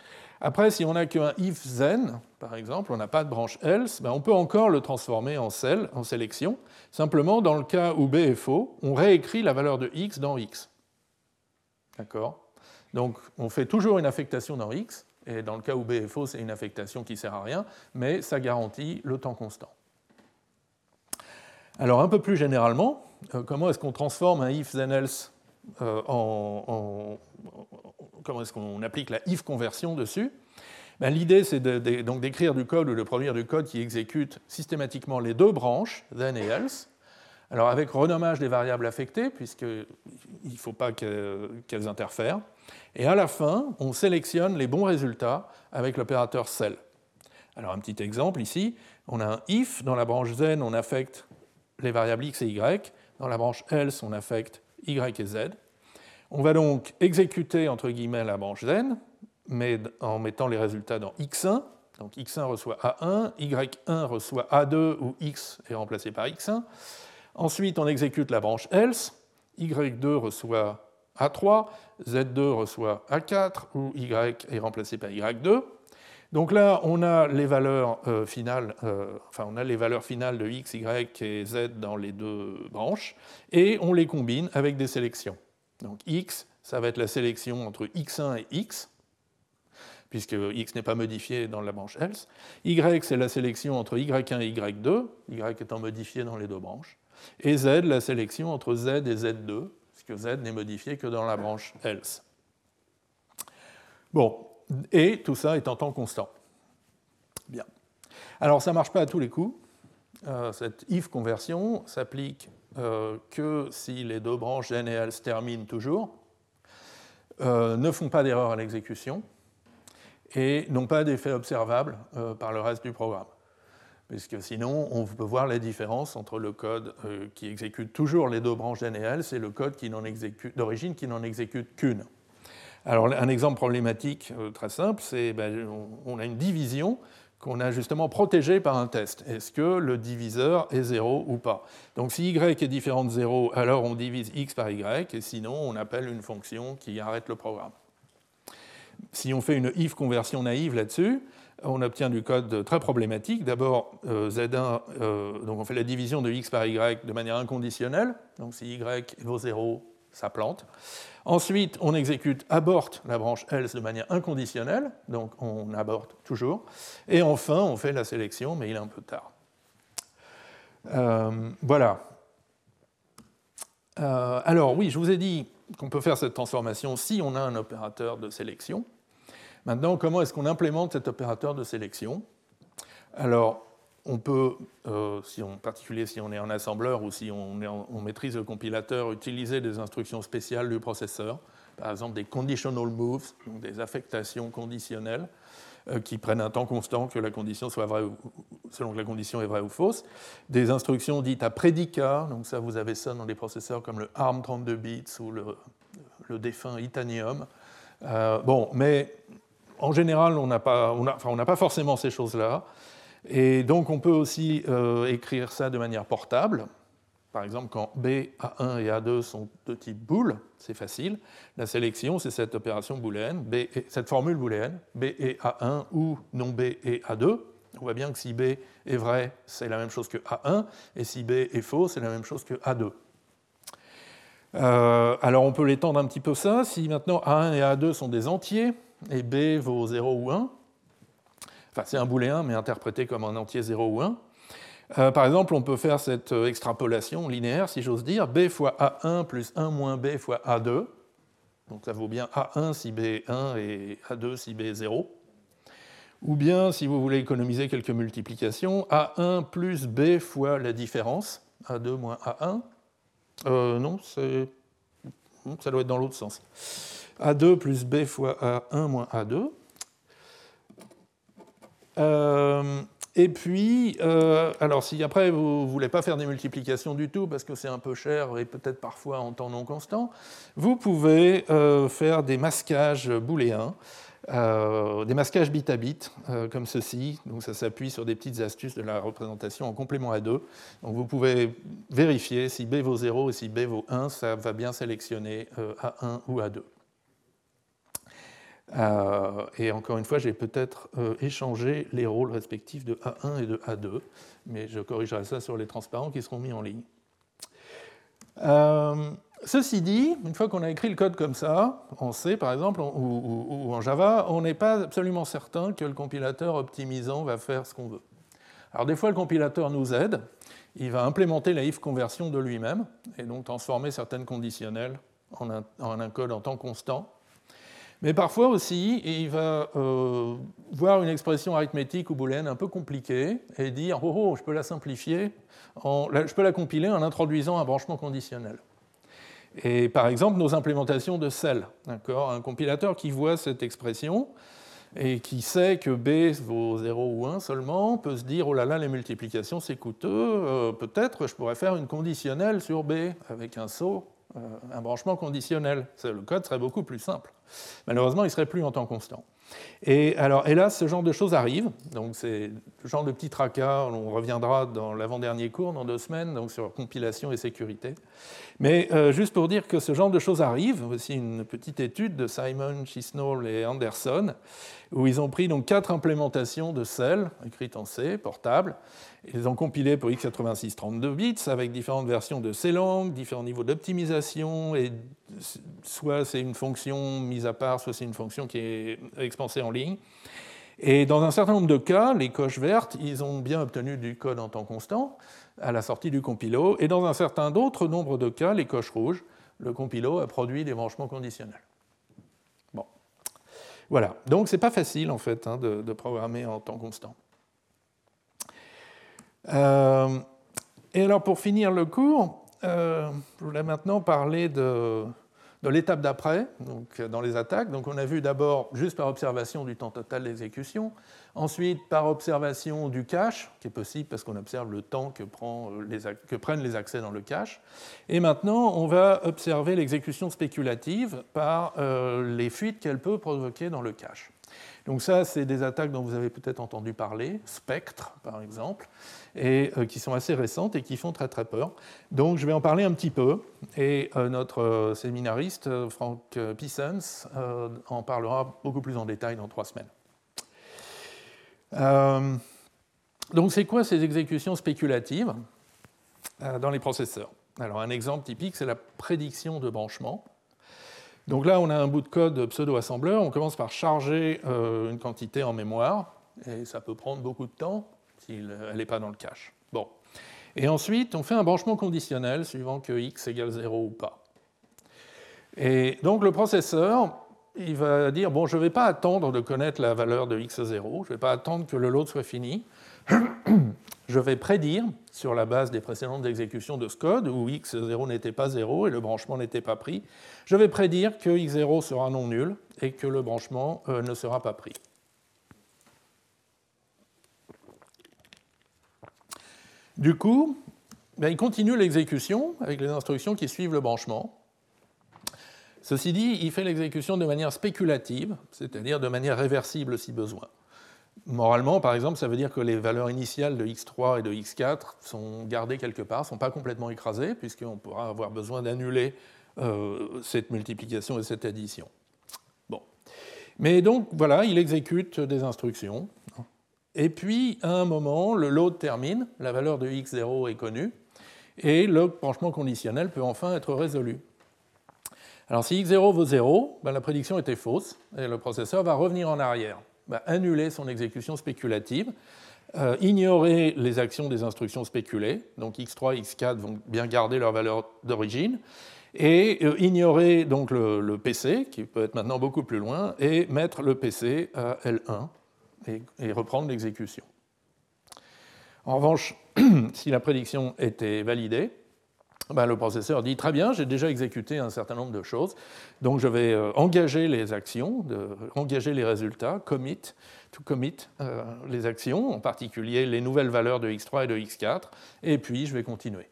Après, si on n'a qu'un if then, par exemple, on n'a pas de branche else, ben on peut encore le transformer en cell, en sélection. Simplement, dans le cas où b est faux, on réécrit la valeur de x dans x. D'accord Donc on fait toujours une affectation dans X, et dans le cas où B est faux, c'est une affectation qui ne sert à rien, mais ça garantit le temps constant. Alors un peu plus généralement, euh, comment est-ce qu'on transforme un if then else euh, en, comment est-ce qu'on applique la if conversion dessus? Ben, L'idée, c'est d'écrire du code ou de produire du code qui exécute systématiquement les deux branches, then et else, alors avec renommage des variables affectées, puisqu'il ne faut pas qu'elles interfèrent. Et à la fin, on sélectionne les bons résultats avec l'opérateur cell. Alors un petit exemple ici, on a un if, dans la branche zen, on affecte les variables x et y, dans la branche else, on affecte y et z. On va donc exécuter entre guillemets la branche zen, mais en mettant les résultats dans x1. Donc x1 reçoit a1, y1 reçoit a2 où x est remplacé par x1. Ensuite, on exécute la branche else, y2 reçoit a3, z2 reçoit a4 où y est remplacé par y2. Donc là, on a les valeurs euh, finales, euh, enfin on a les valeurs finales de x, y et z dans les deux branches, et on les combine avec des sélections. Donc x, ça va être la sélection entre x1 et x, puisque x n'est pas modifié dans la branche else. y, c'est la sélection entre y1 et y2, y étant modifié dans les deux branches. Et z, la sélection entre z et z2, puisque z n'est modifié que dans la branche else. Bon, et tout ça est en temps constant. Bien. Alors ça ne marche pas à tous les coups. Euh, cette if conversion s'applique euh, que si les deux branches n et se terminent toujours, euh, ne font pas d'erreur à l'exécution et n'ont pas d'effet observable par le reste du programme. Puisque sinon, on peut voir la différence entre le code qui exécute toujours les deux branches n et L et le code d'origine qui n'en exécute qu'une. Alors un exemple problématique euh, très simple, c'est ben, on a une division qu'on a justement protégée par un test. Est-ce que le diviseur est 0 ou pas? Donc si y est différent de 0, alors on divise x par y, et sinon on appelle une fonction qui arrête le programme. Si on fait une if conversion naïve là-dessus, on obtient du code très problématique. D'abord, euh, Z1, euh, donc on fait la division de x par y de manière inconditionnelle. Donc si y vaut 0, ça plante. Ensuite, on exécute aborte la branche else de manière inconditionnelle, donc on aborte toujours. Et enfin, on fait la sélection, mais il est un peu tard. Euh, voilà. Alors oui, je vous ai dit qu'on peut faire cette transformation si on a un opérateur de sélection. Maintenant, comment est-ce qu'on implémente cet opérateur de sélection? Alors, on peut, euh, si en particulier si on est en assembleur ou si on, maîtrise le compilateur, utiliser des instructions spéciales du processeur, par exemple des conditional moves, donc des affectations conditionnelles, euh, qui prennent un temps constant selon que la condition est vraie ou fausse. Des instructions dites à prédicat, donc ça vous avez ça dans des processeurs comme le ARM 32 bits ou le, défunt Itanium. Euh, bon, mais en général, on n'a pas, pas forcément ces choses-là. Et donc on peut aussi euh, écrire ça de manière portable. Par exemple, quand B, A1 et A2 sont de type boole, c'est facile. La sélection, c'est cette opération booléenne, cette formule booléenne, B et A1 ou non B et A2. On voit bien que si B est vrai, c'est la même chose que A1, et si B est faux, c'est la même chose que A2. Euh, alors on peut l'étendre un petit peu ça. Si maintenant A1 et A2 sont des entiers, et B vaut 0 ou 1, Enfin, c'est un booléen, mais interprété comme un entier 0 ou 1. Euh, par exemple, on peut faire cette euh, extrapolation linéaire, si j'ose dire, b fois a1 plus 1 moins b fois a2. Donc ça vaut bien a1 si b est 1 et a2 si b est 0. Ou bien, si vous voulez économiser quelques multiplications, a1 plus b fois la différence, a2 moins a1. Euh, non, ça doit être dans l'autre sens. A2 plus b fois a1 moins a2. Euh, et puis, euh, alors si après vous ne voulez pas faire des multiplications du tout parce que c'est un peu cher et peut-être parfois en temps non constant, vous pouvez euh, faire des masquages booléens, des masquages bit à bit comme ceci. Donc ça s'appuie sur des petites astuces de la représentation en complément à 2. Donc vous pouvez vérifier si B vaut 0 et si B vaut 1, ça va bien sélectionner A1 ou A2. Euh, et encore une fois, j'ai peut-être euh, échangé les rôles respectifs de A1 et de A2, mais je corrigerai ça sur les transparents qui seront mis en ligne. Euh, ceci dit, une fois qu'on a écrit le code comme ça, en C par exemple, ou, en Java, on n'est pas absolument certain que le compilateur optimisant va faire ce qu'on veut. Alors des fois, le compilateur nous aide, il va implémenter la if conversion de lui-même, et donc transformer certaines conditionnelles en un code en temps constant Mais parfois aussi, il va euh, voir une expression arithmétique ou booléenne un peu compliquée et dire oh, oh je peux la simplifier, je peux la compiler en introduisant un branchement conditionnel. Et par exemple, nos implémentations de cell, un compilateur qui voit cette expression et qui sait que B vaut 0 ou 1 seulement peut se dire oh là là, les multiplications c'est coûteux, euh, peut-être je pourrais faire une conditionnelle sur B avec un saut, un branchement conditionnel. Le code serait beaucoup plus simple. Malheureusement, il serait plus en temps constant. Et alors, hélas, ce genre de choses arrive. Donc, c'est le genre de petit tracas. On reviendra dans l'avant-dernier cours, dans deux semaines, donc sur compilation et sécurité. Mais euh, juste pour dire que ce genre de choses arrive, aussi une petite étude de Simon, Chisnall et Anderson, où ils ont pris donc quatre implémentations de Cell, écrites en C, portables. Ils ont compilé pour x86 32 bits avec différentes versions de C-Lang, différents niveaux d'optimisation, et soit c'est une fonction mise à part, soit c'est une fonction qui est expansée en ligne. Et dans un certain nombre de cas, les coches vertes, ils ont bien obtenu du code en temps constant à la sortie du compilo, et dans un certain d'autres nombre de cas, les coches rouges, le compilo a produit des branchements conditionnels. Bon. Voilà. Donc c'est pas facile en fait hein, de, programmer en temps constant. Euh, et alors pour finir le cours, euh, je voulais maintenant parler de, l'étape d'après, dans les attaques. Donc on a vu d'abord juste par observation du temps total d'exécution, ensuite par observation du cache, qui est possible parce qu'on observe le temps que, prennent les accès dans le cache, et maintenant on va observer l'exécution spéculative par euh, les fuites qu'elle peut provoquer dans le cache. Donc ça, c'est des attaques dont vous avez peut-être entendu parler, Spectre par exemple, et euh, qui sont assez récentes et qui font très très peur. Donc je vais en parler un petit peu, et euh, notre euh, séminariste, Frank Pissens, en parlera beaucoup plus en détail dans trois semaines. donc c'est quoi ces exécutions spéculatives dans les processeurs? Alors un exemple typique, c'est la prédiction de branchement. Donc là, on a un bout de code pseudo-assembleur. On commence par charger euh, une quantité en mémoire, et ça peut prendre beaucoup de temps si elle n'est pas dans le cache. Bon. Et ensuite, on fait un branchement conditionnel suivant que x égale 0 ou pas. Et donc le processeur, il va dire, bon, je ne vais pas attendre de connaître la valeur de x0, je ne vais pas attendre que le load soit fini. Je vais prédire, sur la base des précédentes exécutions de ce code, où x0 n'était pas 0 et le branchement n'était pas pris, je vais prédire que x0 sera non nul et que le branchement euh, ne sera pas pris. Du coup, ben, il continue l'exécution avec les instructions qui suivent le branchement. Ceci dit, il fait l'exécution de manière spéculative, c'est-à-dire de manière réversible si besoin. Moralement, par exemple, ça veut dire que les valeurs initiales de x3 et de x4 sont gardées quelque part, ne sont pas complètement écrasées, puisqu'on pourra avoir besoin d'annuler euh, cette multiplication et cette addition. Bon. Mais donc, voilà, il exécute des instructions. Et puis, à un moment, le load termine, la valeur de x0 est connue, et le branchement conditionnel peut enfin être résolu. Alors, si x0 vaut 0, ben, la prédiction était fausse, et le processeur va revenir en arrière annuler son exécution spéculative, euh, ignorer les actions des instructions spéculées, donc x3 et x4 vont bien garder leur valeur d'origine, et euh, ignorer donc le, PC, qui peut être maintenant beaucoup plus loin, et mettre le PC à L1 et, reprendre l'exécution. En revanche, <clears throat> si la prédiction était validée, ben, le processeur dit très bien, j'ai déjà exécuté un certain nombre de choses, donc je vais euh, engager les actions, engager les résultats, commit, to commit euh, les actions, en particulier les nouvelles valeurs de x3 et de x4, et puis je vais continuer.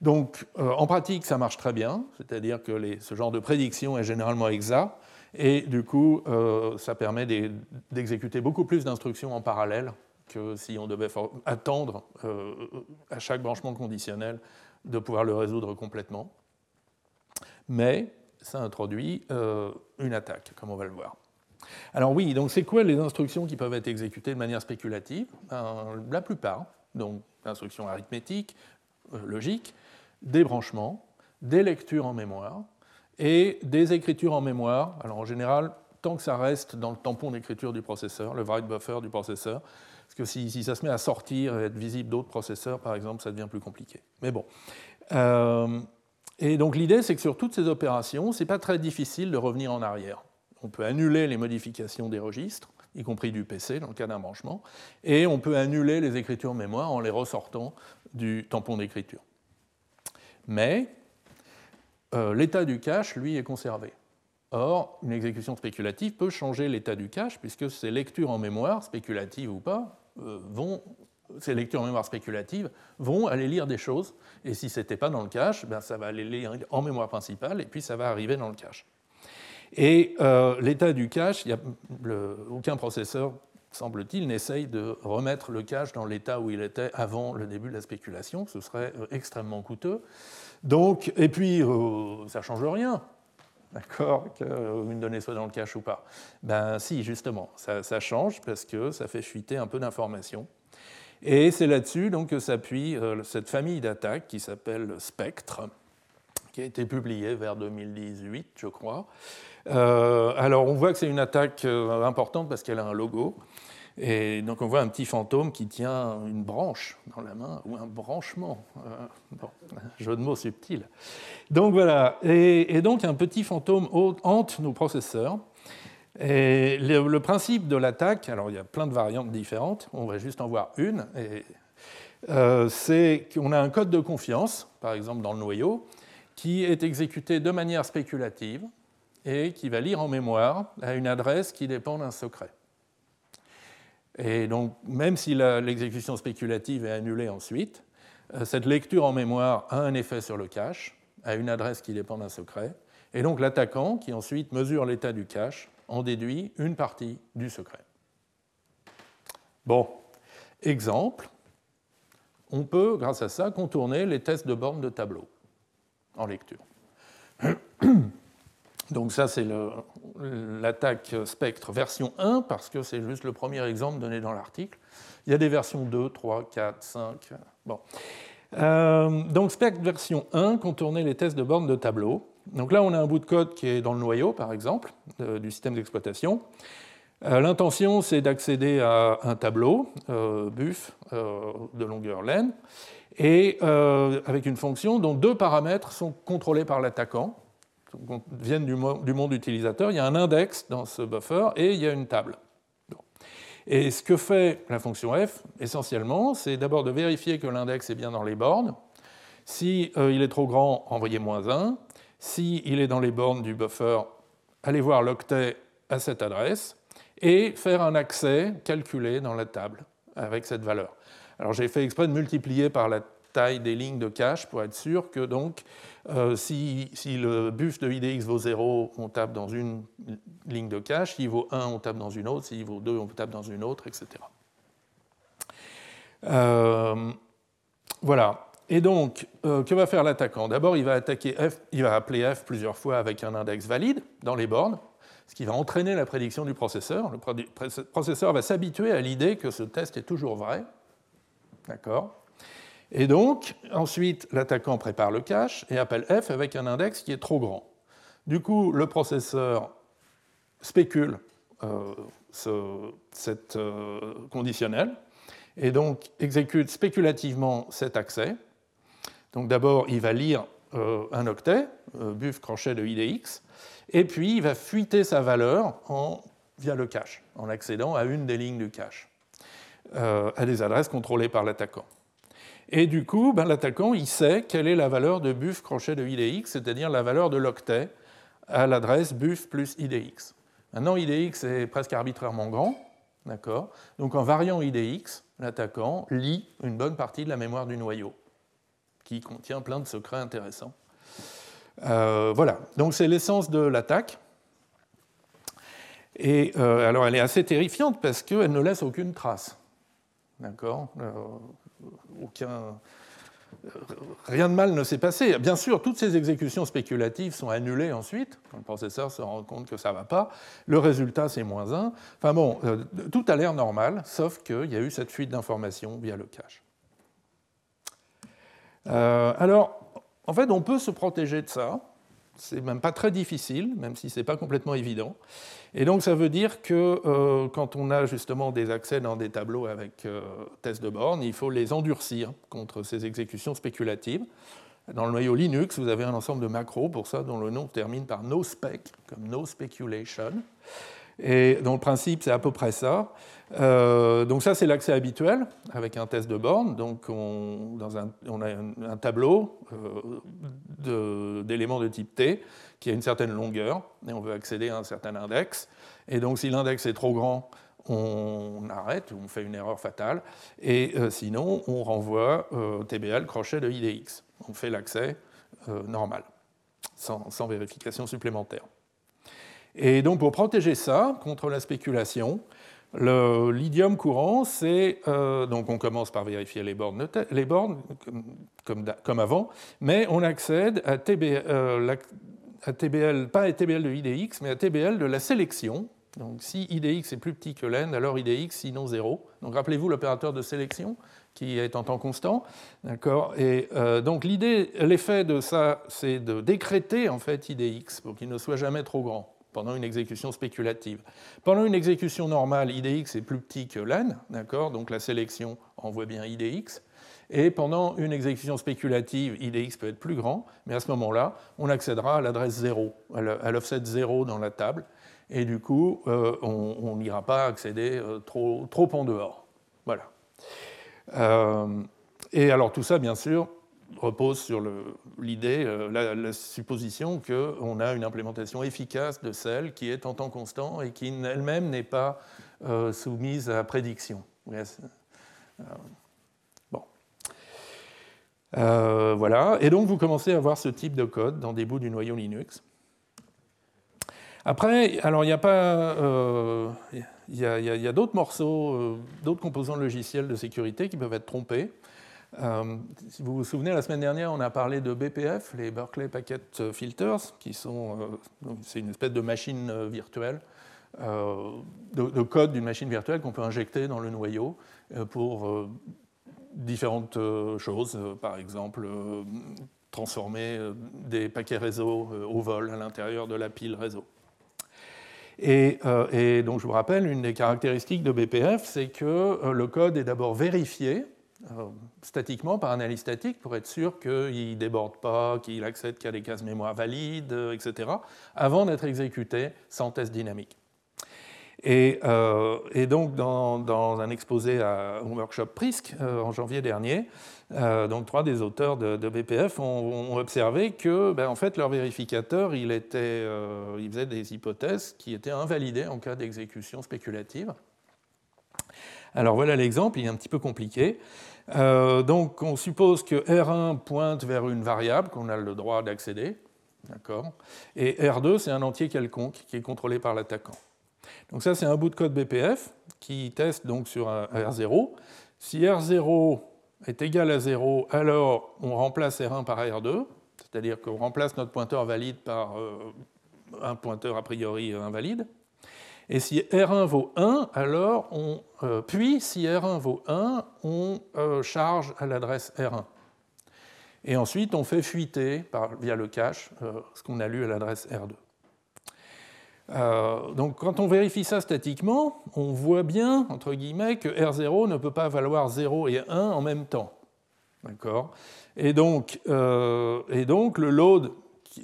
Donc euh, en pratique, ça marche très bien, c'est-à-dire que ce genre de prédiction est généralement exact, et du coup, ça permet d'exécuter beaucoup plus d'instructions en parallèle que si on devait attendre euh, à chaque branchement conditionnel de pouvoir le résoudre complètement. Mais ça introduit euh, une attaque, comme on va le voir. Alors oui, donc c'est quoi les instructions qui peuvent être exécutées de manière spéculative? Ben, La plupart, donc instructions arithmétiques, euh, logiques, des branchements, des lectures en mémoire et des écritures en mémoire. Alors en général, tant que ça reste dans le tampon d'écriture du processeur, le write buffer du processeur, parce que si, ça se met à sortir et être visible d'autres processeurs, par exemple, ça devient plus compliqué. Mais bon. Euh, Et donc l'idée, c'est que sur toutes ces opérations, ce n'est pas très difficile de revenir en arrière. On peut annuler les modifications des registres, y compris du PC dans le cas d'un branchement, et on peut annuler les écritures mémoire en les ressortant du tampon d'écriture. Mais euh, l'état du cache, lui, est conservé. Or, une exécution spéculative peut changer l'état du cache, puisque ces lectures en mémoire, spéculatives ou pas, vont, ces lectures en mémoire spéculatives vont aller lire des choses, et si ce n'était pas dans le cache, ben, ça va aller lire en mémoire principale, et puis ça va arriver dans le cache. Et euh, l'état du cache, y a aucun processeur, semble-t-il, n'essaye de remettre le cache dans l'état où il était avant le début de la spéculation, ce serait extrêmement coûteux. Donc, et puis, ça ne change rien <laughs> d'accord, qu'une donnée soit dans le cache ou pas Ben si, justement, ça, change parce que ça fait fuiter un peu d'informations. Et c'est là-dessus donc, que s'appuie euh, cette famille d'attaques qui s'appelle Spectre, qui a été publiée vers 2018, je crois. Euh, alors on voit que c'est une attaque euh, importante parce qu'elle a un logo. Et donc on voit un petit fantôme qui tient une branche dans la main, ou un branchement. bon, <laughs> jeu de mots subtil. Donc voilà, et, donc un petit fantôme hante nos processeurs. Et le, principe de l'attaque, alors il y a plein de variantes différentes, on va juste en voir une, euh, c'est qu'on a un code de confiance, par exemple dans le noyau, qui est exécuté de manière spéculative et qui va lire en mémoire à une adresse qui dépend d'un secret. Et donc, même si l'exécution spéculative est annulée ensuite, euh, cette lecture en mémoire a un effet sur le cache, à une adresse qui dépend d'un secret, et donc l'attaquant, qui ensuite mesure l'état du cache, en déduit une partie du secret. Bon, exemple, on peut, grâce à ça, contourner les tests de borne de tableau en lecture. <clears throat> Donc ça, c'est l'attaque Spectre version 1, parce que c'est juste le premier exemple donné dans l'article. Il y a des versions 2, 3, 4, 5. Bon. Euh, donc Spectre version 1 contournait les tests de borne de tableau. Donc là, on a un bout de code qui est dans le noyau, par exemple, du système d'exploitation. Euh, l'intention, c'est d'accéder à un tableau, euh, buff, de longueur len, et avec une fonction dont deux paramètres sont contrôlés par l'attaquant viennent du, monde utilisateur. Il y a un index dans ce buffer et il y a une table. Et ce que fait la fonction f, essentiellement, c'est d'abord de vérifier que l'index est bien dans les bornes. Si euh, il est trop grand, envoyez moins 1. Si il est dans les bornes du buffer, allez voir l'octet à cette adresse et faire un accès calculé dans la table avec cette valeur. Alors j'ai fait exprès de multiplier par la taille des lignes de cache pour être sûr que donc euh, si, le buff de IDX vaut 0, on tape dans une ligne de cache, s'il vaut 1, on tape dans une autre, s'il vaut 2, on tape dans une autre, etc. Euh, voilà. Et donc, euh, que va faire l'attaquant? D'abord, il il va appeler F plusieurs fois avec un index valide dans les bornes, ce qui va entraîner la prédiction du processeur. Le processeur va s'habituer à l'idée que ce test est toujours vrai. D'accord? Et donc, ensuite, l'attaquant prépare le cache et appelle F avec un index qui est trop grand. Du coup, le processeur spécule euh, cette euh, conditionnelle et donc exécute spéculativement cet accès. Donc d'abord, il va lire euh, un octet, buff crochet de IDX, et puis il va fuiter sa valeur via le cache, en accédant à une des lignes du cache, à des adresses contrôlées par l'attaquant. Et du coup, ben, l'attaquant, il sait quelle est la valeur de buff crochet de IDX, c'est-à-dire la valeur de l'octet à l'adresse buff plus IDX. Maintenant, IDX est presque arbitrairement grand, d'accord? Donc en variant IDX, l'attaquant lit une bonne partie de la mémoire du noyau, qui contient plein de secrets intéressants. Euh, voilà, donc c'est l'essence de l'attaque. Et euh, alors elle est assez terrifiante parce qu'elle ne laisse aucune trace. D'accord? Euh, aucun, rien de mal ne s'est passé. Bien sûr, toutes ces exécutions spéculatives sont annulées ensuite, quand le processeur se rend compte que ça ne va pas. Le résultat, c'est moins 1. Enfin bon, euh, tout a l'air normal, sauf qu'il y a eu cette fuite d'informations via le cache. Euh, alors, en fait, on peut se protéger de ça. C'est même pas très difficile, même si ce n'est pas complètement évident. Et donc ça veut dire que euh, quand on a justement des accès dans des tableaux avec euh, tests de borne, il faut les endurcir contre ces exécutions spéculatives. Dans le noyau Linux, vous avez un ensemble de macros pour ça dont le nom termine par nospec, comme no speculation. Et dont le principe, c'est à peu près ça. Euh, donc ça, c'est l'accès habituel avec un test de borne. Donc on, dans un, on a un, tableau euh, d'éléments de, type T qui a une certaine longueur et on veut accéder à un certain index. Et donc si l'index est trop grand, on arrête, on fait une erreur fatale. Et euh, sinon, on renvoie TBL crochet de IDX. On fait l'accès normal, sans vérification supplémentaire. Et donc pour protéger ça contre la spéculation, L'idiome courant, c'est. Euh, donc on commence par vérifier les bornes, les bornes comme, avant, mais on accède à TBL, euh, pas à TBL de IDX, mais à TBL de la sélection. Donc si IDX est plus petit que l'N, alors IDX sinon 0. Donc rappelez-vous l'opérateur de sélection qui est en temps constant. D'accord? Et euh, donc l'idée, l'effet de ça, c'est de décréter en fait IDX pour qu'il ne soit jamais trop grand pendant une exécution spéculative. Pendant une exécution normale, IDX est plus petit que len, d'accord Donc la sélection envoie bien IDX. Et pendant une exécution spéculative, IDX peut être plus grand, mais à ce moment-là, on accédera à l'adresse 0, à l'offset 0 dans la table, et du coup, euh, on n'ira pas accéder euh, trop, trop, en dehors. Voilà. Euh, et alors tout ça, bien sûr, repose sur l'idée, euh, la, supposition qu'on a une implémentation efficace de celle qui est en temps constant et qui elle-même n'est pas euh, soumise à prédiction. Euh, bon. voilà. Et donc vous commencez à voir ce type de code dans des bouts du noyau Linux. Après, alors il y a pas, il y a d'autres morceaux, d'autres composants logiciels de sécurité qui peuvent être trompés. Euh, si vous vous souvenez, la semaine dernière, on a parlé de BPF, les Berkeley Packet Filters, qui sont, euh, une espèce de machine euh, virtuelle, de, code d'une machine virtuelle qu'on peut injecter dans le noyau pour différentes choses, par exemple transformer des paquets réseau au vol à l'intérieur de la pile réseau. Et, donc je vous rappelle, une des caractéristiques de BPF, c'est que le code est d'abord vérifié statiquement par analyse statique pour être sûr qu'il ne déborde pas, qu'il accède qu'à des cases mémoire valides, etc., avant d'être exécuté sans test dynamique. Et, euh, donc, dans, un exposé à, au workshop PRISC euh, en janvier dernier, donc trois des auteurs de, BPF ont, observé que, ben, en fait, leur vérificateur, il, était, il faisait des hypothèses qui étaient invalidées en cas d'exécution spéculative. Alors voilà l'exemple, il est un petit peu compliqué. Euh, donc on suppose que R1 pointe vers une variable qu'on a le droit d'accéder, d'accord? Et R2, c'est un entier quelconque qui est contrôlé par l'attaquant. Donc ça, c'est un bout de code BPF qui teste donc sur un R0. Si R0 est égal à 0, alors on remplace R1 par R2, c'est-à-dire qu'on remplace notre pointeur valide par euh, un pointeur a priori invalide. Et si R1 vaut 1, alors on, euh, puis si R1 vaut 1, on euh, charge à l'adresse R1. Et ensuite, on fait fuiter via le cache euh, ce qu'on a lu à l'adresse R2. donc quand on vérifie ça statiquement, on voit bien, entre guillemets, que R0 ne peut pas valoir 0 et 1 en même temps. D'accord? Et donc, et donc, le load,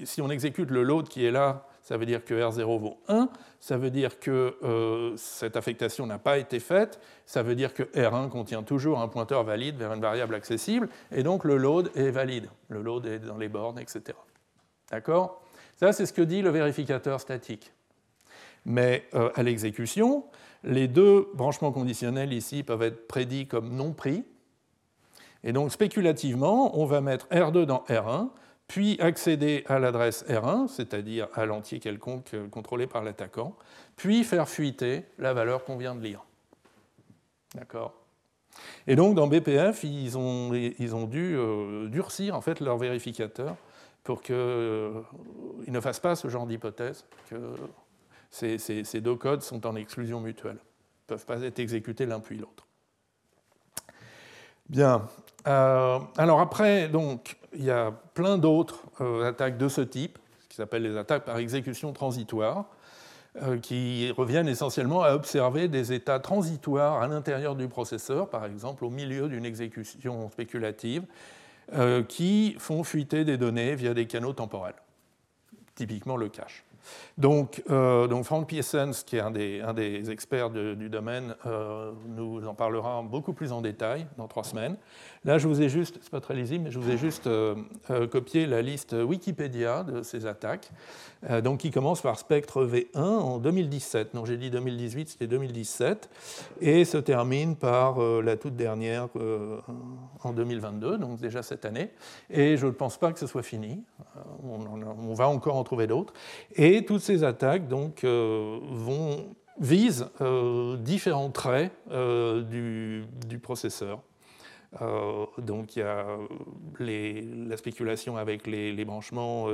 si on exécute le load qui est là ça veut dire que R0 vaut 1, ça veut dire que euh, cette affectation n'a pas été faite, ça veut dire que R1 contient toujours un pointeur valide vers une variable accessible, et donc le load est valide, le load est dans les bornes, etc. D'accord? Ça, c'est ce que dit le vérificateur statique. Mais euh, à l'exécution, les deux branchements conditionnels ici peuvent être prédits comme non pris, et donc spéculativement, on va mettre R2 dans R1, puis accéder à l'adresse R1, c'est-à-dire à, l'entier quelconque euh, contrôlé par l'attaquant, puis faire fuiter la valeur qu'on vient de lire. D'accord? Et donc dans BPF, ils ont, dû euh, durcir en fait leur vérificateur pour qu'ils euh, ne fassent pas ce genre d'hypothèse, que ces, ces, deux codes sont en exclusion mutuelle, ne peuvent pas être exécutés l'un puis l'autre. Bien. Alors après, donc, il y a plein d'autres euh, attaques de ce type, qui s'appellent les attaques par exécution transitoire, euh, qui reviennent essentiellement à observer des états transitoires à l'intérieur du processeur, par exemple au milieu d'une exécution spéculative, qui font fuiter des données via des canaux temporels, typiquement le cache. Donc, euh, donc Frank Piessens, qui est un des, experts du domaine, euh, nous en parlera beaucoup plus en détail dans trois semaines. Là, je vous ai juste, c'est pas très lisible, mais je vous ai juste euh, copié la liste Wikipédia de ces attaques, donc qui commence par Spectre V1 en 2017. Donc j'ai dit 2018, c'était 2017, et se termine par la toute dernière en 2022, donc déjà cette année. Et je ne pense pas que ce soit fini. On, va encore en trouver d'autres. Et toutes ces attaques donc, euh, vont, euh, différents traits euh, du, processeur. donc il y a la spéculation avec les, branchements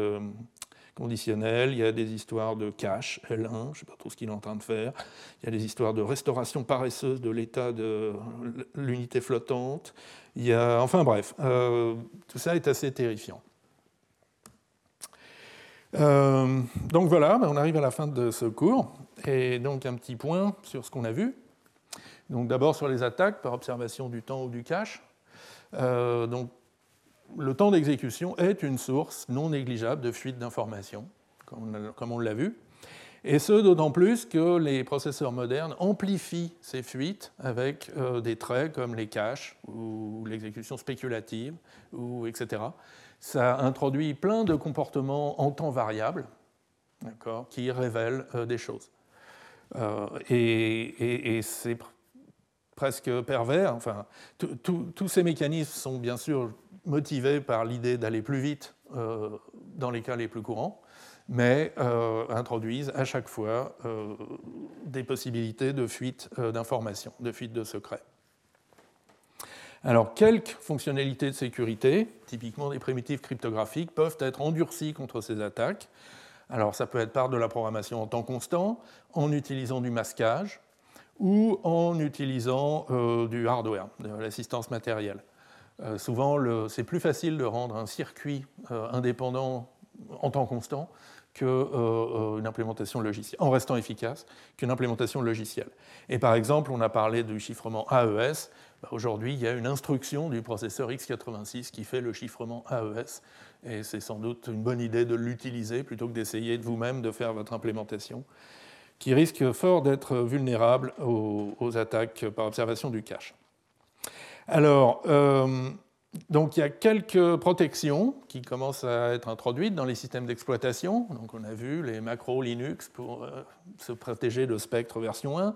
conditionnels, il y a des histoires de cache, L1, je ne sais pas trop ce qu'il est en train de faire, il y a des histoires de restauration paresseuse de l'état de l'unité flottante, il y a, enfin bref, tout ça est assez terrifiant. Euh, donc voilà, ben, on arrive à la fin de ce cours. Et donc un petit point sur ce qu'on a vu. Donc d'abord sur les attaques par observation du temps ou du cache. Euh, donc le temps d'exécution est une source non négligeable de fuite d'informations, comme on l'a vu. Et ce, d'autant plus que les processeurs modernes amplifient ces fuites avec euh, des traits comme les caches ou l'exécution spéculative, ou, etc ça introduit plein de comportements en temps variable qui révèlent euh, des choses. Euh, et, c'est presque pervers. Enfin, tous ces mécanismes sont bien sûr motivés par l'idée d'aller plus vite euh, dans les cas les plus courants, mais introduisent à chaque fois des possibilités de fuite d'informations, de fuite de secrets. Alors, quelques fonctionnalités de sécurité, typiquement des primitives cryptographiques, peuvent être endurcies contre ces attaques. Alors, ça peut être par de la programmation en temps constant, en utilisant du masquage ou en utilisant euh, du hardware, de l'assistance matérielle. Euh, souvent, c'est plus facile de rendre un circuit euh, indépendant en temps constant qu'une implémentation logicielle, en restant efficace, qu'une implémentation logicielle. Et par exemple, on a parlé du chiffrement AES. Bah, aujourd'hui, il y a une instruction du processeur x86 qui fait le chiffrement AES, et c'est sans doute une bonne idée de l'utiliser plutôt que d'essayer de vous-même de faire votre implémentation, qui risque fort d'être vulnérable aux, attaques par observation du cache. Alors, euh, donc il y a quelques protections qui commencent à être introduites dans les systèmes d'exploitation. Donc on a vu les macros Linux pour euh, se protéger de Spectre version 1.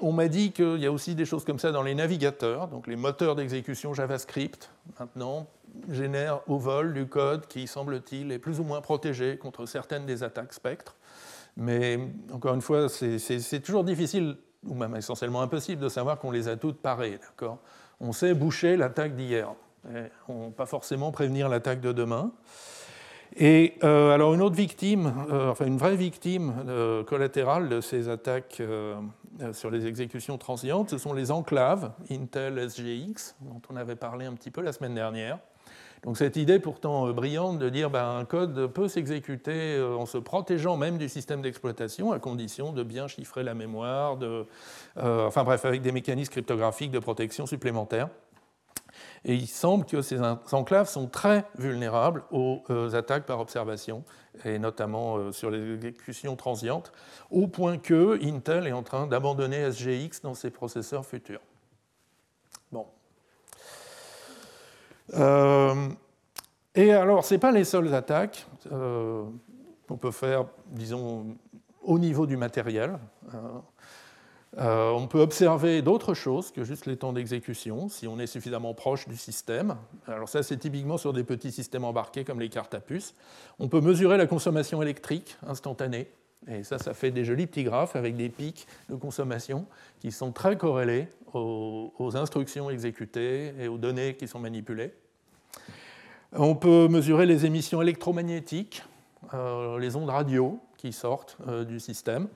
On m'a dit qu'il y a aussi des choses comme ça dans les navigateurs, donc les moteurs d'exécution JavaScript, maintenant, génèrent au vol du code qui, semble-t-il, est plus ou moins protégé contre certaines des attaques spectres. Mais encore une fois, c'est toujours difficile, ou même essentiellement impossible, de savoir qu'on les a toutes parées. On sait boucher l'attaque d'hier, pas forcément prévenir l'attaque de demain. Et euh, alors une autre victime, euh, enfin une vraie victime euh, collatérale de ces attaques sur les exécutions transientes, ce sont les enclaves Intel SGX, dont on avait parlé un petit peu la semaine dernière. Donc cette idée pourtant brillante de dire ben, un code peut s'exécuter en se protégeant même du système d'exploitation à condition de bien chiffrer la mémoire, de, enfin bref, avec des mécanismes cryptographiques de protection supplémentaires. Et il semble que ces enclaves sont très vulnérables aux euh, attaques par observation, et notamment euh, sur les exécutions transientes, au point que Intel est en train d'abandonner SGX dans ses processeurs futurs. Bon. Euh, et alors, ce n'est pas les seules attaques qu'on peut faire, disons, au niveau du matériel. Euh, on peut observer d'autres choses que juste les temps d'exécution, si on est suffisamment proche du système. Alors ça, c'est typiquement sur des petits systèmes embarqués comme les cartes à puce. On peut mesurer la consommation électrique instantanée. Et ça, ça fait des jolis petits graphes avec des pics de consommation qui sont très corrélés aux, instructions exécutées et aux données qui sont manipulées. On peut mesurer les émissions électromagnétiques, euh, les ondes radio qui sortent euh, du système.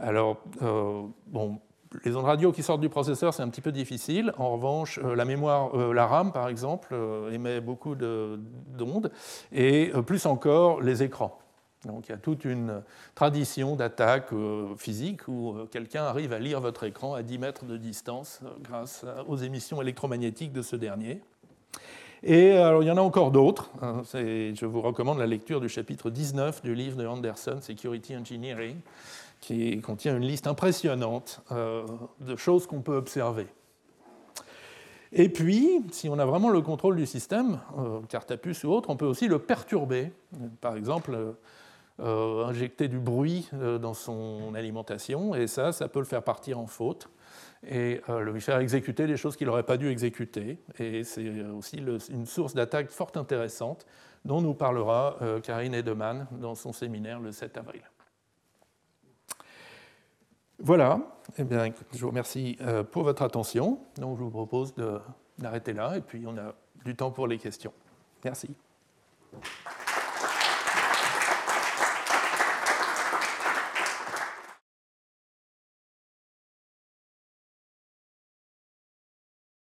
Alors, euh, bon, les ondes radio qui sortent du processeur, c'est un petit peu difficile. En revanche, la mémoire, la RAM par exemple, émet beaucoup d'ondes, et plus encore les écrans. Donc il y a toute une tradition d'attaque physique où quelqu'un arrive à lire votre écran à 10 mètres de distance grâce aux émissions électromagnétiques de ce dernier. Et alors, il y en a encore d'autres. Hein. je vous recommande la lecture du chapitre 19 du livre de Anderson, Security Engineering, qui contient une liste impressionnante euh, de choses qu'on peut observer. Et puis, si on a vraiment le contrôle du système, euh, carte à puce ou autre, on peut aussi le perturber. Par exemple, euh, injecter du bruit dans son alimentation, et ça, ça peut le faire partir en faute et euh, lui faire exécuter des choses qu'il n'aurait pas dû exécuter. Et c'est aussi une source d'attaque fort intéressante dont nous parlera euh, Karine Edeman dans son séminaire le 7 avril. Voilà, eh bien, je vous remercie euh, pour votre attention. Donc, je vous propose d'arrêter là et puis on a du temps pour les questions. Merci.